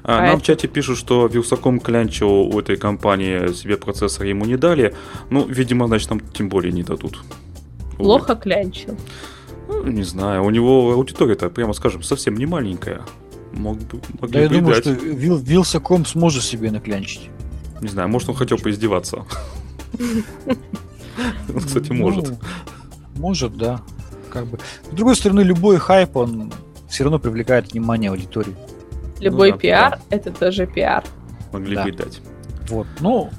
А, Нам в чате пишут, что Вилсаком клянчил у этой компании себе процессор ему не дали. Ну, видимо, значит, нам тем более не дадут. Плохо вот. клянчил. Ну, не знаю, у него аудитория-то, прямо скажем, совсем не маленькая. Мог бы, могли да, я думаю, дать. что Вил, Вилсаком сможет себе наклянчить. Не знаю, может он хотел поиздеваться. Кстати, может. Ну, может, да. Как бы. С другой стороны, любой хайп, он все равно привлекает внимание аудитории. Любой ну, пиар да. это тоже пиар. Могли бы дать. Вот. Ну,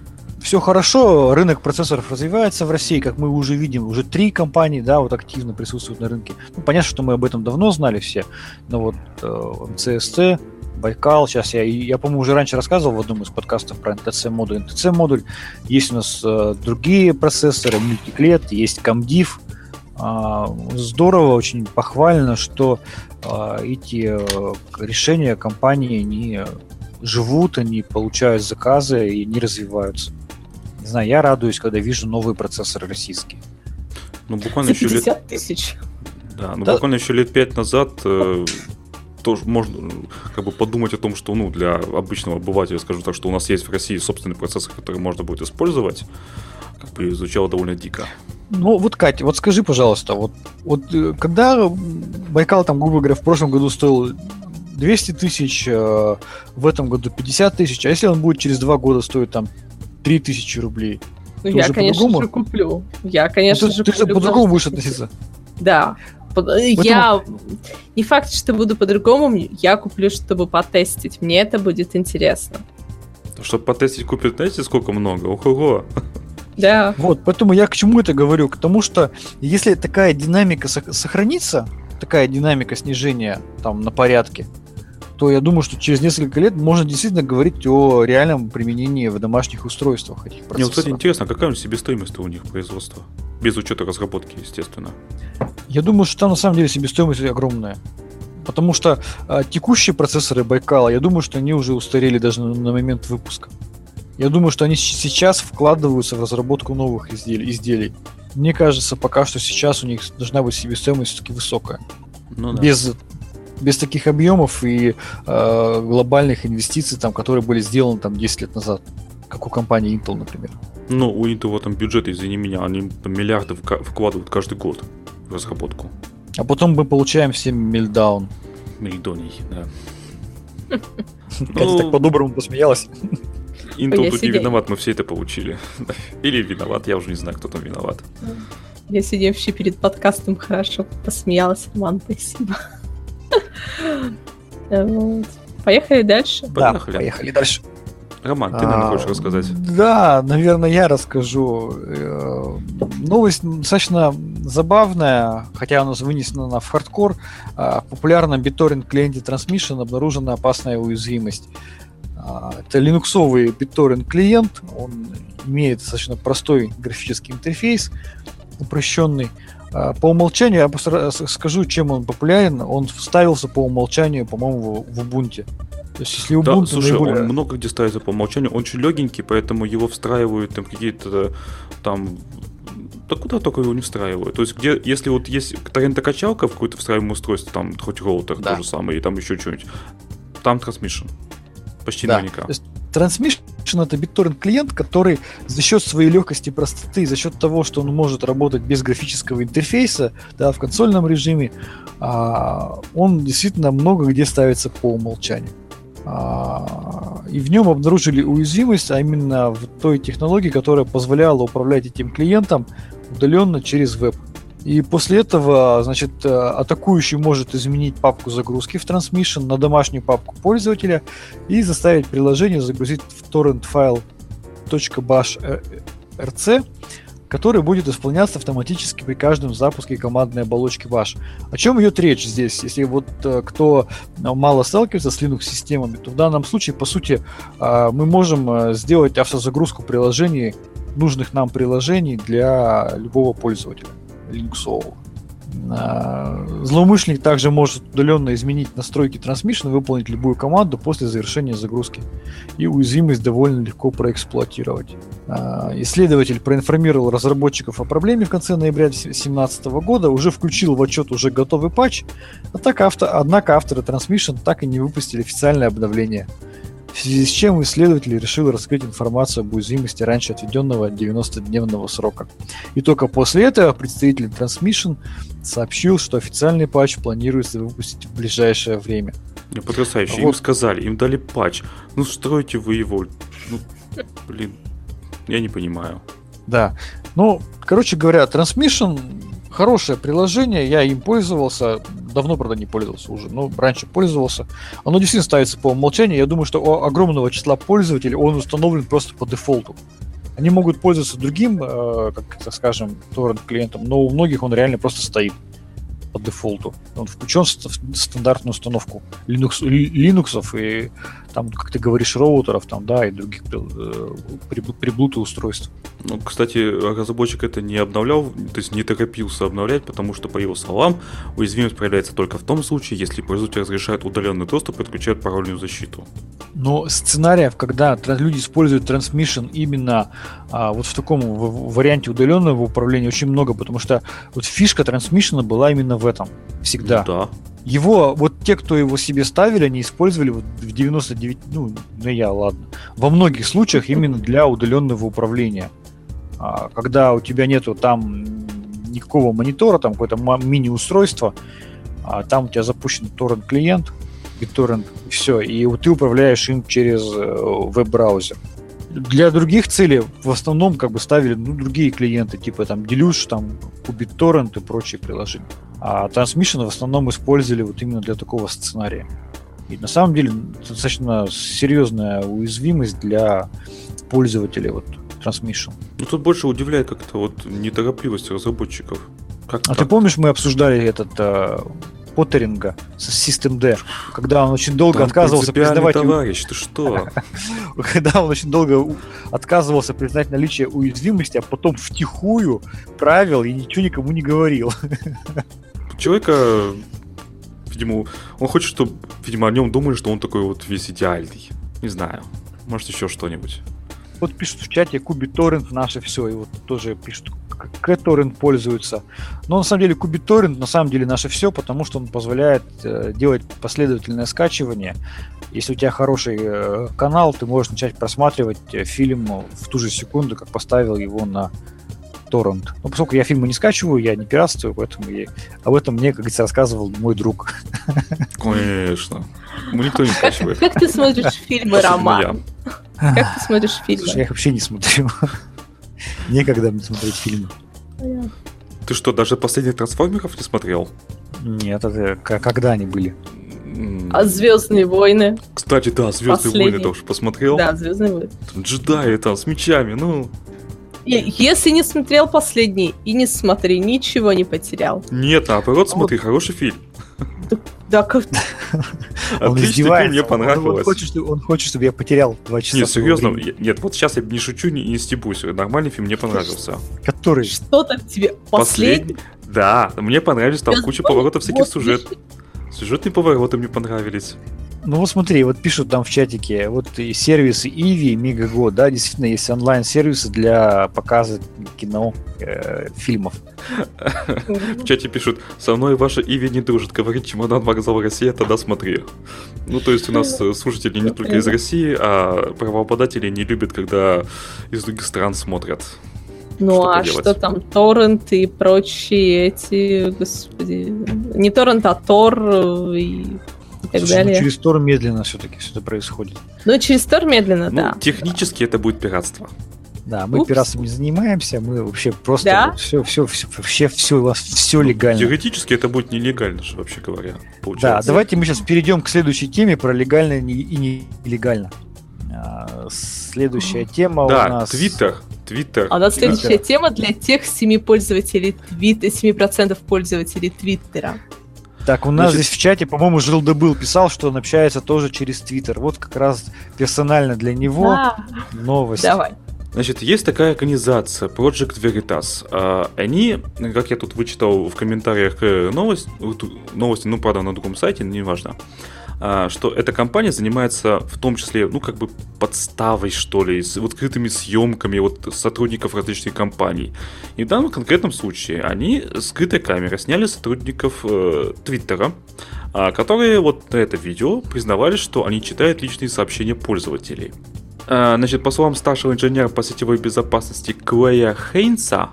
все хорошо, рынок процессоров развивается в России, как мы уже видим, уже три компании, да, вот активно присутствуют на рынке. Ну, понятно, что мы об этом давно знали все, но вот э, МЦСТ, Байкал, сейчас я, я, по-моему, уже раньше рассказывал в одном из подкастов про NTC модуль. NTC модуль, есть у нас э, другие процессоры, мультиклет, есть Камдив. Э, здорово, очень похвально, что эти э, решения компании не живут, они получают заказы и не развиваются. Не знаю, я радуюсь, когда вижу новые процессоры российские. Ну, буквально За 50 еще лет... тысяч. Да, ну да. буквально еще лет пять назад э, тоже можно как бы подумать о том, что ну, для обычного обывателя, скажу так, что у нас есть в России собственный процессор, который можно будет использовать, как бы звучало довольно дико. Ну, вот, Катя, вот скажи, пожалуйста, вот, вот э, когда Байкал, там, грубо говоря, в прошлом году стоил 200 тысяч, э, в этом году 50 тысяч, а если он будет через два года стоить там 3000 рублей. Ну, я, конечно же, куплю. Я, конечно ну, же, ты, куплю. Ты по-другому будешь относиться. Да. Поэтому... Я не факт, что буду по-другому, я куплю, чтобы потестить. Мне это будет интересно. Чтобы потестить, купить, знаете, сколько много? Ого-го. Да. Вот, поэтому я к чему это говорю? К тому, что если такая динамика сохранится, такая динамика снижения там на порядке, то я думаю, что через несколько лет можно действительно говорить о реальном применении в домашних устройствах этих процессоров. Мне, кстати, интересно, а какая себестоимость у них производства? Без учета разработки, естественно. Я думаю, что там на самом деле себестоимость огромная. Потому что а, текущие процессоры Байкала, я думаю, что они уже устарели даже на, на момент выпуска. Я думаю, что они сейчас вкладываются в разработку новых изделий. изделий. Мне кажется, пока что сейчас у них должна быть себестоимость все-таки высокая. Ну, да. Без без таких объемов и э, глобальных инвестиций, там, которые были сделаны там 10 лет назад, как у компании Intel, например. Ну, у Intel там бюджет, извини меня, они миллиарды вкладывают каждый год в разработку. А потом мы получаем все мельдаун. Мельдоний, да. Катя так по-доброму посмеялась. Intel тут не виноват, мы все это получили. Или виноват, я уже не знаю, кто там виноват. Я сидевший перед подкастом хорошо посмеялась. Роман, спасибо. Поехали дальше. Да, поехали дальше. Роман, ты, наверное, хочешь рассказать? Да, наверное, я расскажу. Э, новость достаточно забавная, хотя она вынесена в хардкор. А, в популярном BitTorrent клиенте Transmission обнаружена опасная уязвимость. А, это линуксовый BitTorrent клиент, он имеет достаточно простой графический интерфейс, упрощенный. А, по умолчанию, я скажу, чем он популярен. Он вставился по умолчанию, по-моему, в Ubuntu. То есть, если Да, Ubuntu слушай, наиболее... он много где ставится по умолчанию, он очень легенький, поэтому его встраивают там какие-то там да куда только его не встраивают. То есть, где, если вот есть торрентокачалка в какое-то встраиваемое устройство, там хоть роутер Да. то же самое, и там еще что-нибудь, там трансмишн. Почти Да. наверняка. То есть Transmission это BitTorrent клиент, который за счет своей легкости и простоты, за счет того, что он может работать без графического интерфейса, да, в консольном режиме, а, он действительно много где ставится по умолчанию. А, и в нем обнаружили уязвимость, а именно в той технологии, которая позволяла управлять этим клиентом удаленно через веб. И после этого, значит, э, атакующий может изменить папку загрузки в Transmission на домашнюю папку пользователя и заставить приложение загрузить в торрент файл .bash.rc, который будет исполняться автоматически при каждом запуске командной оболочки bash. О чем идет речь здесь? Если вот э, кто мало сталкивается с Linux-системами, то в данном случае, по сути, э, мы можем э, сделать автозагрузку приложений, нужных нам приложений для любого пользователя линуксового. А, Злоумышленник также может удаленно изменить настройки трансмишн и выполнить любую команду после завершения загрузки. И уязвимость довольно легко проэксплуатировать. А, Исследователь проинформировал разработчиков о проблеме в конце ноября 2017 года, уже включил в отчет уже готовый патч, а однако авторы Transmission так и не выпустили официальное обновление. В связи с чем исследователь решил раскрыть информацию об уязвимости раньше отведенного 90-дневного срока. И только после этого представитель Transmission сообщил, что официальный патч планируется выпустить в ближайшее время. Потрясающе. Вот. Им сказали, им дали патч. Ну, стройте вы его. Ну, блин, я не понимаю. Да. Ну, короче говоря, Transmission хорошее приложение, я им пользовался, давно, правда, не пользовался уже, но раньше пользовался. Оно действительно ставится по умолчанию, я думаю, что у огромного числа пользователей он установлен просто по дефолту. Они могут пользоваться другим, э, как это скажем, торрент-клиентом, но у многих он реально просто стоит по дефолту. Он включен в стандартную установку Linux, Linux и там, как ты говоришь, роутеров, там, да, и других э, приб- приблуты устройств. Ну, кстати, разработчик это не обновлял, то есть не торопился обновлять, потому что, по его словам, уязвимость проявляется только в том случае, если пользователь разрешает удаленный доступ и отключает парольную защиту. Но сценариев, когда люди используют Transmission именно а, вот в таком варианте удаленного управления очень много, потому что вот фишка Transmission была именно в этом всегда. Да. Его, вот те, кто его себе ставили, они использовали вот в 99, ну, ну я, ладно, во многих случаях именно для удаленного управления. А, когда у тебя нету там никакого монитора, там какое-то мини-устройство, а там у тебя запущен торрент-клиент, BitTorrent, и все, и вот ты управляешь им через э, веб-браузер. Для других целей в основном как бы ставили ну, другие клиенты, типа там Deluge, там BitTorrent и прочие приложения. А Transmission в основном использовали вот именно для такого сценария. И на самом деле достаточно серьезная уязвимость для пользователей вот Transmission. Ну тут больше удивляет как-то вот неторопливость разработчиков. Как А так? ты помнишь, мы обсуждали этот э, Поттеринга с Systemd, когда он очень долго Там отказывался признавать товарищ, ты что? когда он очень долго отказывался признать наличие уязвимости, а потом втихую правил и ничего никому не говорил. Человека, видимо, он хочет, чтобы, видимо, о нем думали, что он такой вот весь идеальный. Не знаю. Может, еще что-нибудь. Вот пишут в чате KubiTorrent наше все, и вот тоже пишут, KTorrent пользуются. Но на самом деле KubiTorrent на самом деле наше все, потому что он позволяет э, делать последовательное скачивание. Если у тебя хороший э, канал, ты можешь начать просматривать э, фильм в ту же секунду, как поставил его на торрент. Но поскольку я фильмы не скачиваю, я не пиратствую, поэтому я... об этом мне, как говорится, рассказывал мой друг. Конечно. Мы никто не скачивает. Как ты смотришь фильмы, Особенно Роман? Как ты смотришь Слушай, я фильмы? их вообще не смотрю. Некогда мне смотреть фильмы. Ты что, даже последних трансформеров не смотрел? Нет, это когда они были? А Звездные войны? Кстати, да, Звездные Последний. войны тоже посмотрел. Да, Звездные войны. Там джедаи там с мечами, ну. И Если не смотрел последний, и не смотри, ничего не потерял. Нет, наоборот, смотри, хороший фильм. Да, как фильм, издевается. мне Он- Он, понравилось. хочет, чтобы- он хочет, чтобы я потерял два часа. Нет, серьезно, нет, вот сейчас я не шучу, не, не стебусь. Нормальный фильм, мне понравился. Который? что там тебе последний? Да, мне понравились, там куча поворотов всяких сюжет. Сюжетные повороты мне понравились. Ну вот смотри, вот пишут там в чатике, вот и сервисы Иви, Мегаго, да, действительно есть онлайн-сервисы для показа кино, э, фильмов. В чате пишут, со мной ваша Иви не дружит, говорит чемодан вокзал Россия, тогда смотри. Ну, то есть у нас э, слушатели не только из России, а правообладатели не любят, когда из других стран смотрят. Ну Что а поделать? что там, торрент и прочие эти, господи, не торрент, а тор э, и так Слушай, ну, далее. через Тор медленно все-таки все это происходит. Ну, через тор медленно, Ну, да. технически это будет пиратство. Да, мы Упс. пиратством не занимаемся, мы вообще просто Да? все, все, все, вообще все у вас все легально. Теоретически это будет нелегально же, вообще говоря, Да, получается. давайте мы сейчас перейдем к следующей теме про легально и нелегально. А, Следующая тема у Да, нас... Твиттер. Твиттер. А у нас следующая тема для тех 7 пользователей Твиттера, 7% пользователей Твиттера. Так, у нас Значит- здесь в чате, по-моему, Жил Был писал, что он общается тоже через Твиттер. Вот как раз персонально для него А, новость. давай. Значит, есть такая организация Project Veritas. А, Они, как я тут вычитал в комментариях к новость, новости, ну, правда, на другом сайте, но неважно, а, что эта компания занимается в том числе, ну, как бы подставой, что ли, с вот открытыми съемками вот сотрудников различных компаний. И в данном конкретном случае они скрытой камерой сняли сотрудников э, Твиттера, а, которые вот на это видео признавали, что они читают личные сообщения пользователей. А, Значит, по словам старшего инженера по сетевой безопасности Клея Хейнса,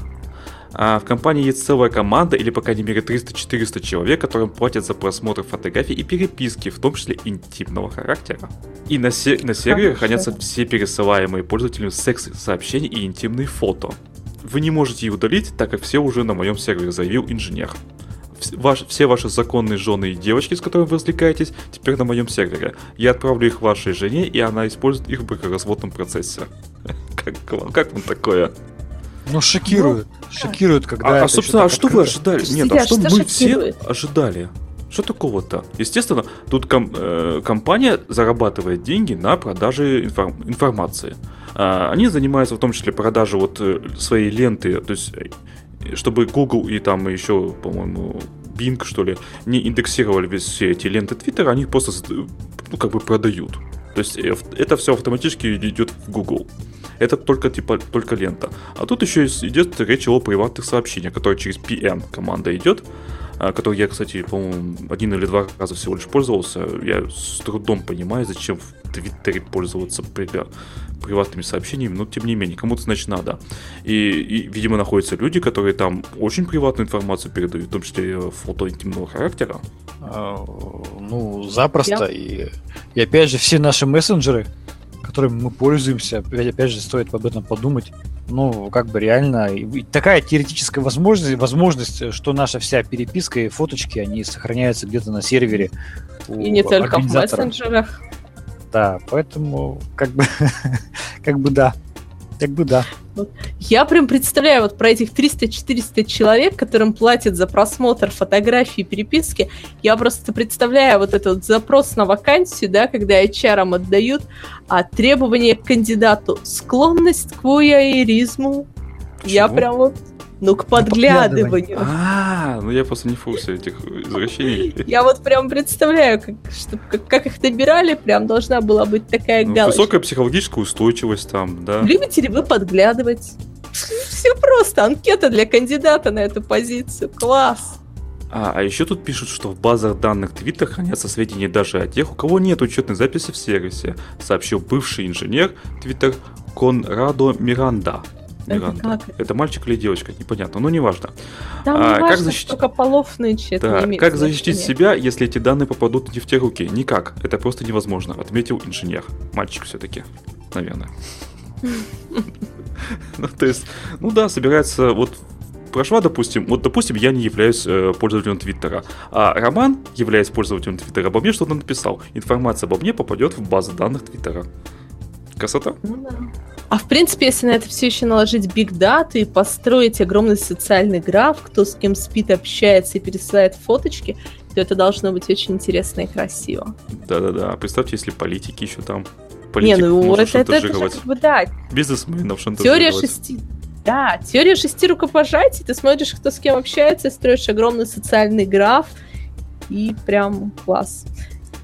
а, в компании есть целая команда, или по крайней мере 300-400 человек, которым платят за просмотр фотографий и переписки, в том числе интимного характера. И на, се- на сервере Хорошо. хранятся все пересылаемые пользователям секс-сообщения и интимные фото. Вы не можете их удалить, так как все уже на моем сервере, заявил инженер. Ваш- все ваши законные жены и девочки, с которыми вы развлекаетесь, теперь на моем сервере. Я отправлю их вашей жене, и она использует их в бракоразводном процессе. Как как вам такое? Ну, шокирует. шокирует, когда А, а, это собственно, а что вы открыто. ожидали? Подожди, Нет, а что что мы все шокирует? ожидали? Что такого-то? Естественно, тут ком- э, компания зарабатывает деньги на продаже информ- информации. А, они занимаются в том числе продажей вот э, своей ленты, то есть э, чтобы Google и там еще, по-моему, Bing, что ли, не индексировали весь все эти ленты Твиттера, они их просто, ну, как бы продают. То есть э, это все автоматически идет в Google. Это только типа только лента. А тут еще идет речь о приватных сообщениях, которые через PM команда идет, а, которой я, кстати, по-моему, один или два раза всего лишь пользовался. Я с трудом понимаю, зачем в Твиттере пользоваться при- приватными сообщениями, но тем не менее, кому-то, значит, надо. И, и, видимо, находятся люди, которые там очень приватную информацию передают, в том числе фото интимного характера. А, Ну, запросто. И, и опять же, все наши мессенджеры, которыми мы пользуемся, опять, опять же, стоит об этом подумать. Ну, как бы реально, и- такая теоретическая возможность, возможность, что наша вся переписка и фоточки, они сохраняются где-то на сервере. у И не только в мессенджерах. Да, поэтому, как бы, как бы да. Как бы да. Я прям представляю вот про этих 300-400 человек, которым платят за просмотр фотографий и переписки. Я просто представляю вот этот вот запрос на вакансию, да, когда HR отдают, а требования к кандидату склонность к вуайеризму. Я прям вот, ну, к подглядыванию. А, ну я просто не в курсе этих извращений. Я вот прям представляю, как, что, как, как их набирали, прям должна была быть такая Ну, галочка. высокая психологическая устойчивость там, да. Любите ли вы подглядывать? Все просто, анкета для кандидата на эту позицию. Класс. А, а еще тут пишут, что в базах данных Twitter хранятся сведения даже о тех, у кого нет учетной записи в сервисе, сообщил бывший инженер Twitter Конрадо Миранда. Это Миранда. как это? Это мальчик или девочка, непонятно, но неважно. Там А, не как важно, защитить- сколько полов нынче, это Да, не имеет как защитить значения. себя, если эти данные попадут не в те руки? Никак, это просто невозможно, отметил инженер. Мальчик все-таки, наверное. Ну, то есть, ну да, собирается, вот прошла, допустим, вот, допустим, я не являюсь э, пользователем Твиттера, а Роман, являясь пользователем Твиттера, обо мне что-то написал. Информация обо мне попадет в базу данных Твиттера. Красота? Ну да. А в принципе, если на это все еще наложить биг дату и построить огромный социальный граф, кто с кем спит, общается и пересылает фоточки, то это должно быть очень интересно и красиво. Да-да-да. Представьте, если политики еще там. Не, Политик ну может это, это, это же как бы да, Бизнесменов Теория шести. Да, теория шести рукопожатий. Ты смотришь, кто с кем общается, строишь огромный социальный граф. И прям класс.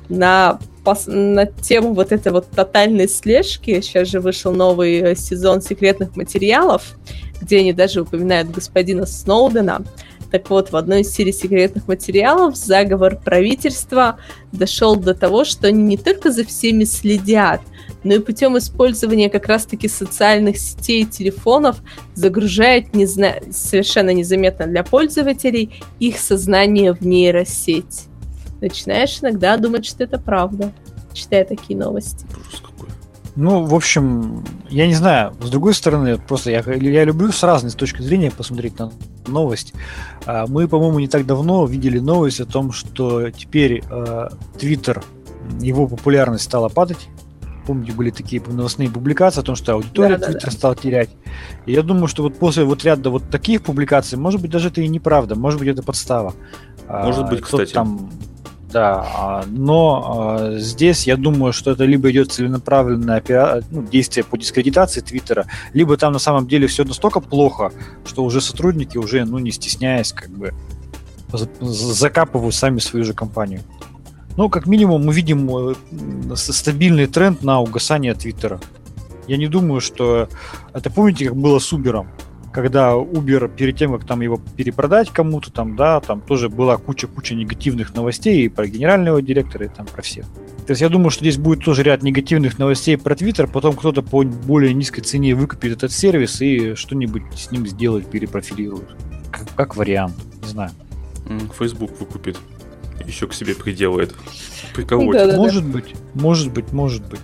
На на тему вот этой вот тотальной слежки. Сейчас же вышел новый э, сезон секретных материалов, где они даже упоминают господина Сноудена. Так вот, в одной из серий секретных материалов заговор правительства дошел до того, что они не только за всеми следят, но и путем использования как раз-таки социальных сетей и телефонов загружают незна... совершенно незаметно для пользователей их сознание в нейросеть. Начинаешь иногда думать, что это правда, читая такие новости. Ужас какой. Ну, в общем, я не знаю. С другой стороны, просто я, я люблю с разной точки зрения посмотреть на новость. А, мы, по-моему, не так давно видели новость о том, что теперь Твиттер, его популярность стала падать. Помните, были такие новостные публикации о том, что аудитория да, Твиттер да, да. стал терять. И я думаю, что вот после вот ряда вот таких публикаций, может быть, даже это и неправда, может быть, это подстава. Может быть, кстати. Там да, а, но а, здесь я думаю, что это либо идет целенаправленное ну, действие по дискредитации Твиттера, либо там на самом деле все настолько плохо, что уже сотрудники уже, ну, не стесняясь, как бы закапывают сами свою же компанию. Ну, как минимум, мы видим э, стабильный тренд на угасание Твиттера. Я не думаю, что... Это помните, как было с Uber? Когда Uber перед тем, как там его перепродать кому-то, там, да, там тоже была куча-куча негативных новостей и про генерального директора, и там про всех. То есть я думаю, что здесь будет тоже ряд негативных новостей про Twitter, потом кто-то по более низкой цене выкупит этот сервис и что-нибудь с ним сделает, перепрофилирует. Как, как вариант, не знаю. Facebook выкупит, еще к себе приделает. Приководит. Да, да, может да. быть, может быть, может быть.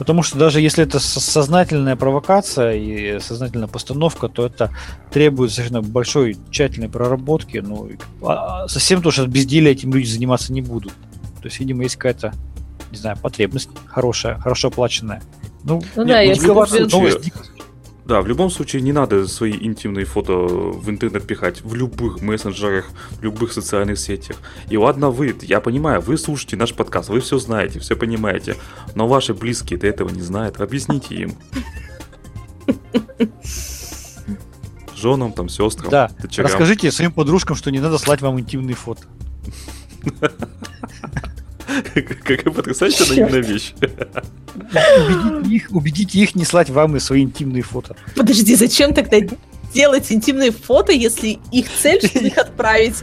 Потому что даже если это сознательная провокация и сознательная постановка, то это требует совершенно большой тщательной проработки. Ну, а, совсем то, что безделие этим люди заниматься не будут. То есть, видимо, есть какая-то, не знаю, потребность хорошая, хорошо оплаченная. Ну, ну да, если новость, да, в любом случае не надо свои интимные фото в интернет пихать в любых мессенджерах, в любых социальных сетях. И ладно вы, я понимаю, вы слушаете наш подкаст, вы все знаете, все понимаете, но ваши близкие-то этого не знают, объясните им. Женам, там, сестрам, да. дочерям. Расскажите своим подружкам, что не надо слать вам интимные фото. Какая потрясающая наивная вещь. Убедите их, убедите их не слать вам и свои интимные фото. Подожди, зачем тогда делать интимные фото, если их цель, чтобы их отправить?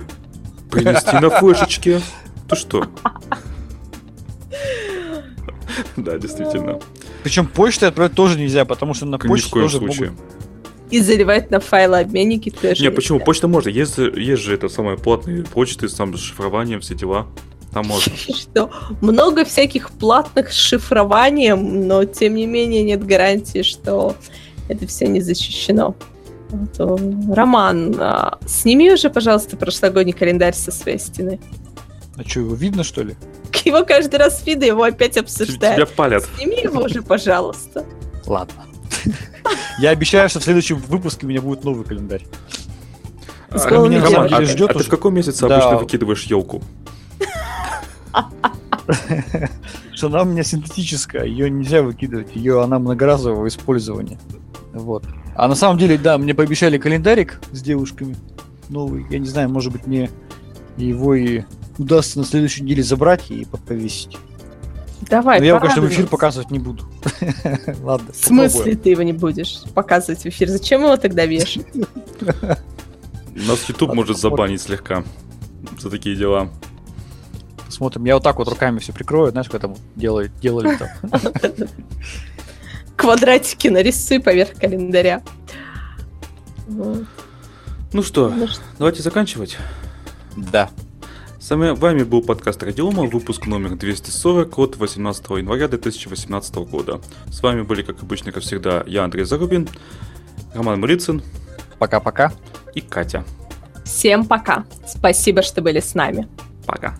Принести на флешечке. Ты что? Да, действительно. Причем почтой отправить тоже нельзя, потому что на почту тоже могут и заливать на файлообменники тоже. Не, почему? Почта можно. Есть, есть же это самое платные почты, там с шифрованием, все дела. Что много всяких платных с шифрованием, но тем не менее нет гарантии, что это все не защищено. Вот, Роман, а, сними уже, пожалуйста, прошлогодний календарь со своей стены. А что, его видно, что ли? Его каждый раз видно, его опять обсуждают. Тебя палят. Сними его уже, пожалуйста. Ладно. Я обещаю, что в следующем выпуске у меня будет новый календарь. А, меня Роман, а, ждет а ты в каком месяце обычно выкидываешь елку? Что она у меня синтетическая, ее нельзя выкидывать, ее она многоразового использования. Вот. А на самом деле, да, мне пообещали календарик с девушками новый. Я не знаю, может быть, мне его и удастся на следующей неделе забрать и повесить. Давай, Но я его, конечно, в эфир показывать не буду. Ладно. В смысле попробуем. ты его не будешь показывать в эфир? Зачем его тогда вешать? Нас YouTube может забанить слегка за такие дела. Смотрим. Я вот так вот руками все прикрою, знаешь, как там делали, делали там. Квадратики нарисуй поверх календаря. Ну что, давайте заканчивать. Да. С вами был подкаст Радиома, выпуск номер 240 от 18 января 2018 года. С вами были, как обычно, как всегда, я, Андрей Зарубин, Роман Мурицын. Пока-пока. И Катя. Всем пока. Спасибо, что были с нами. Пока.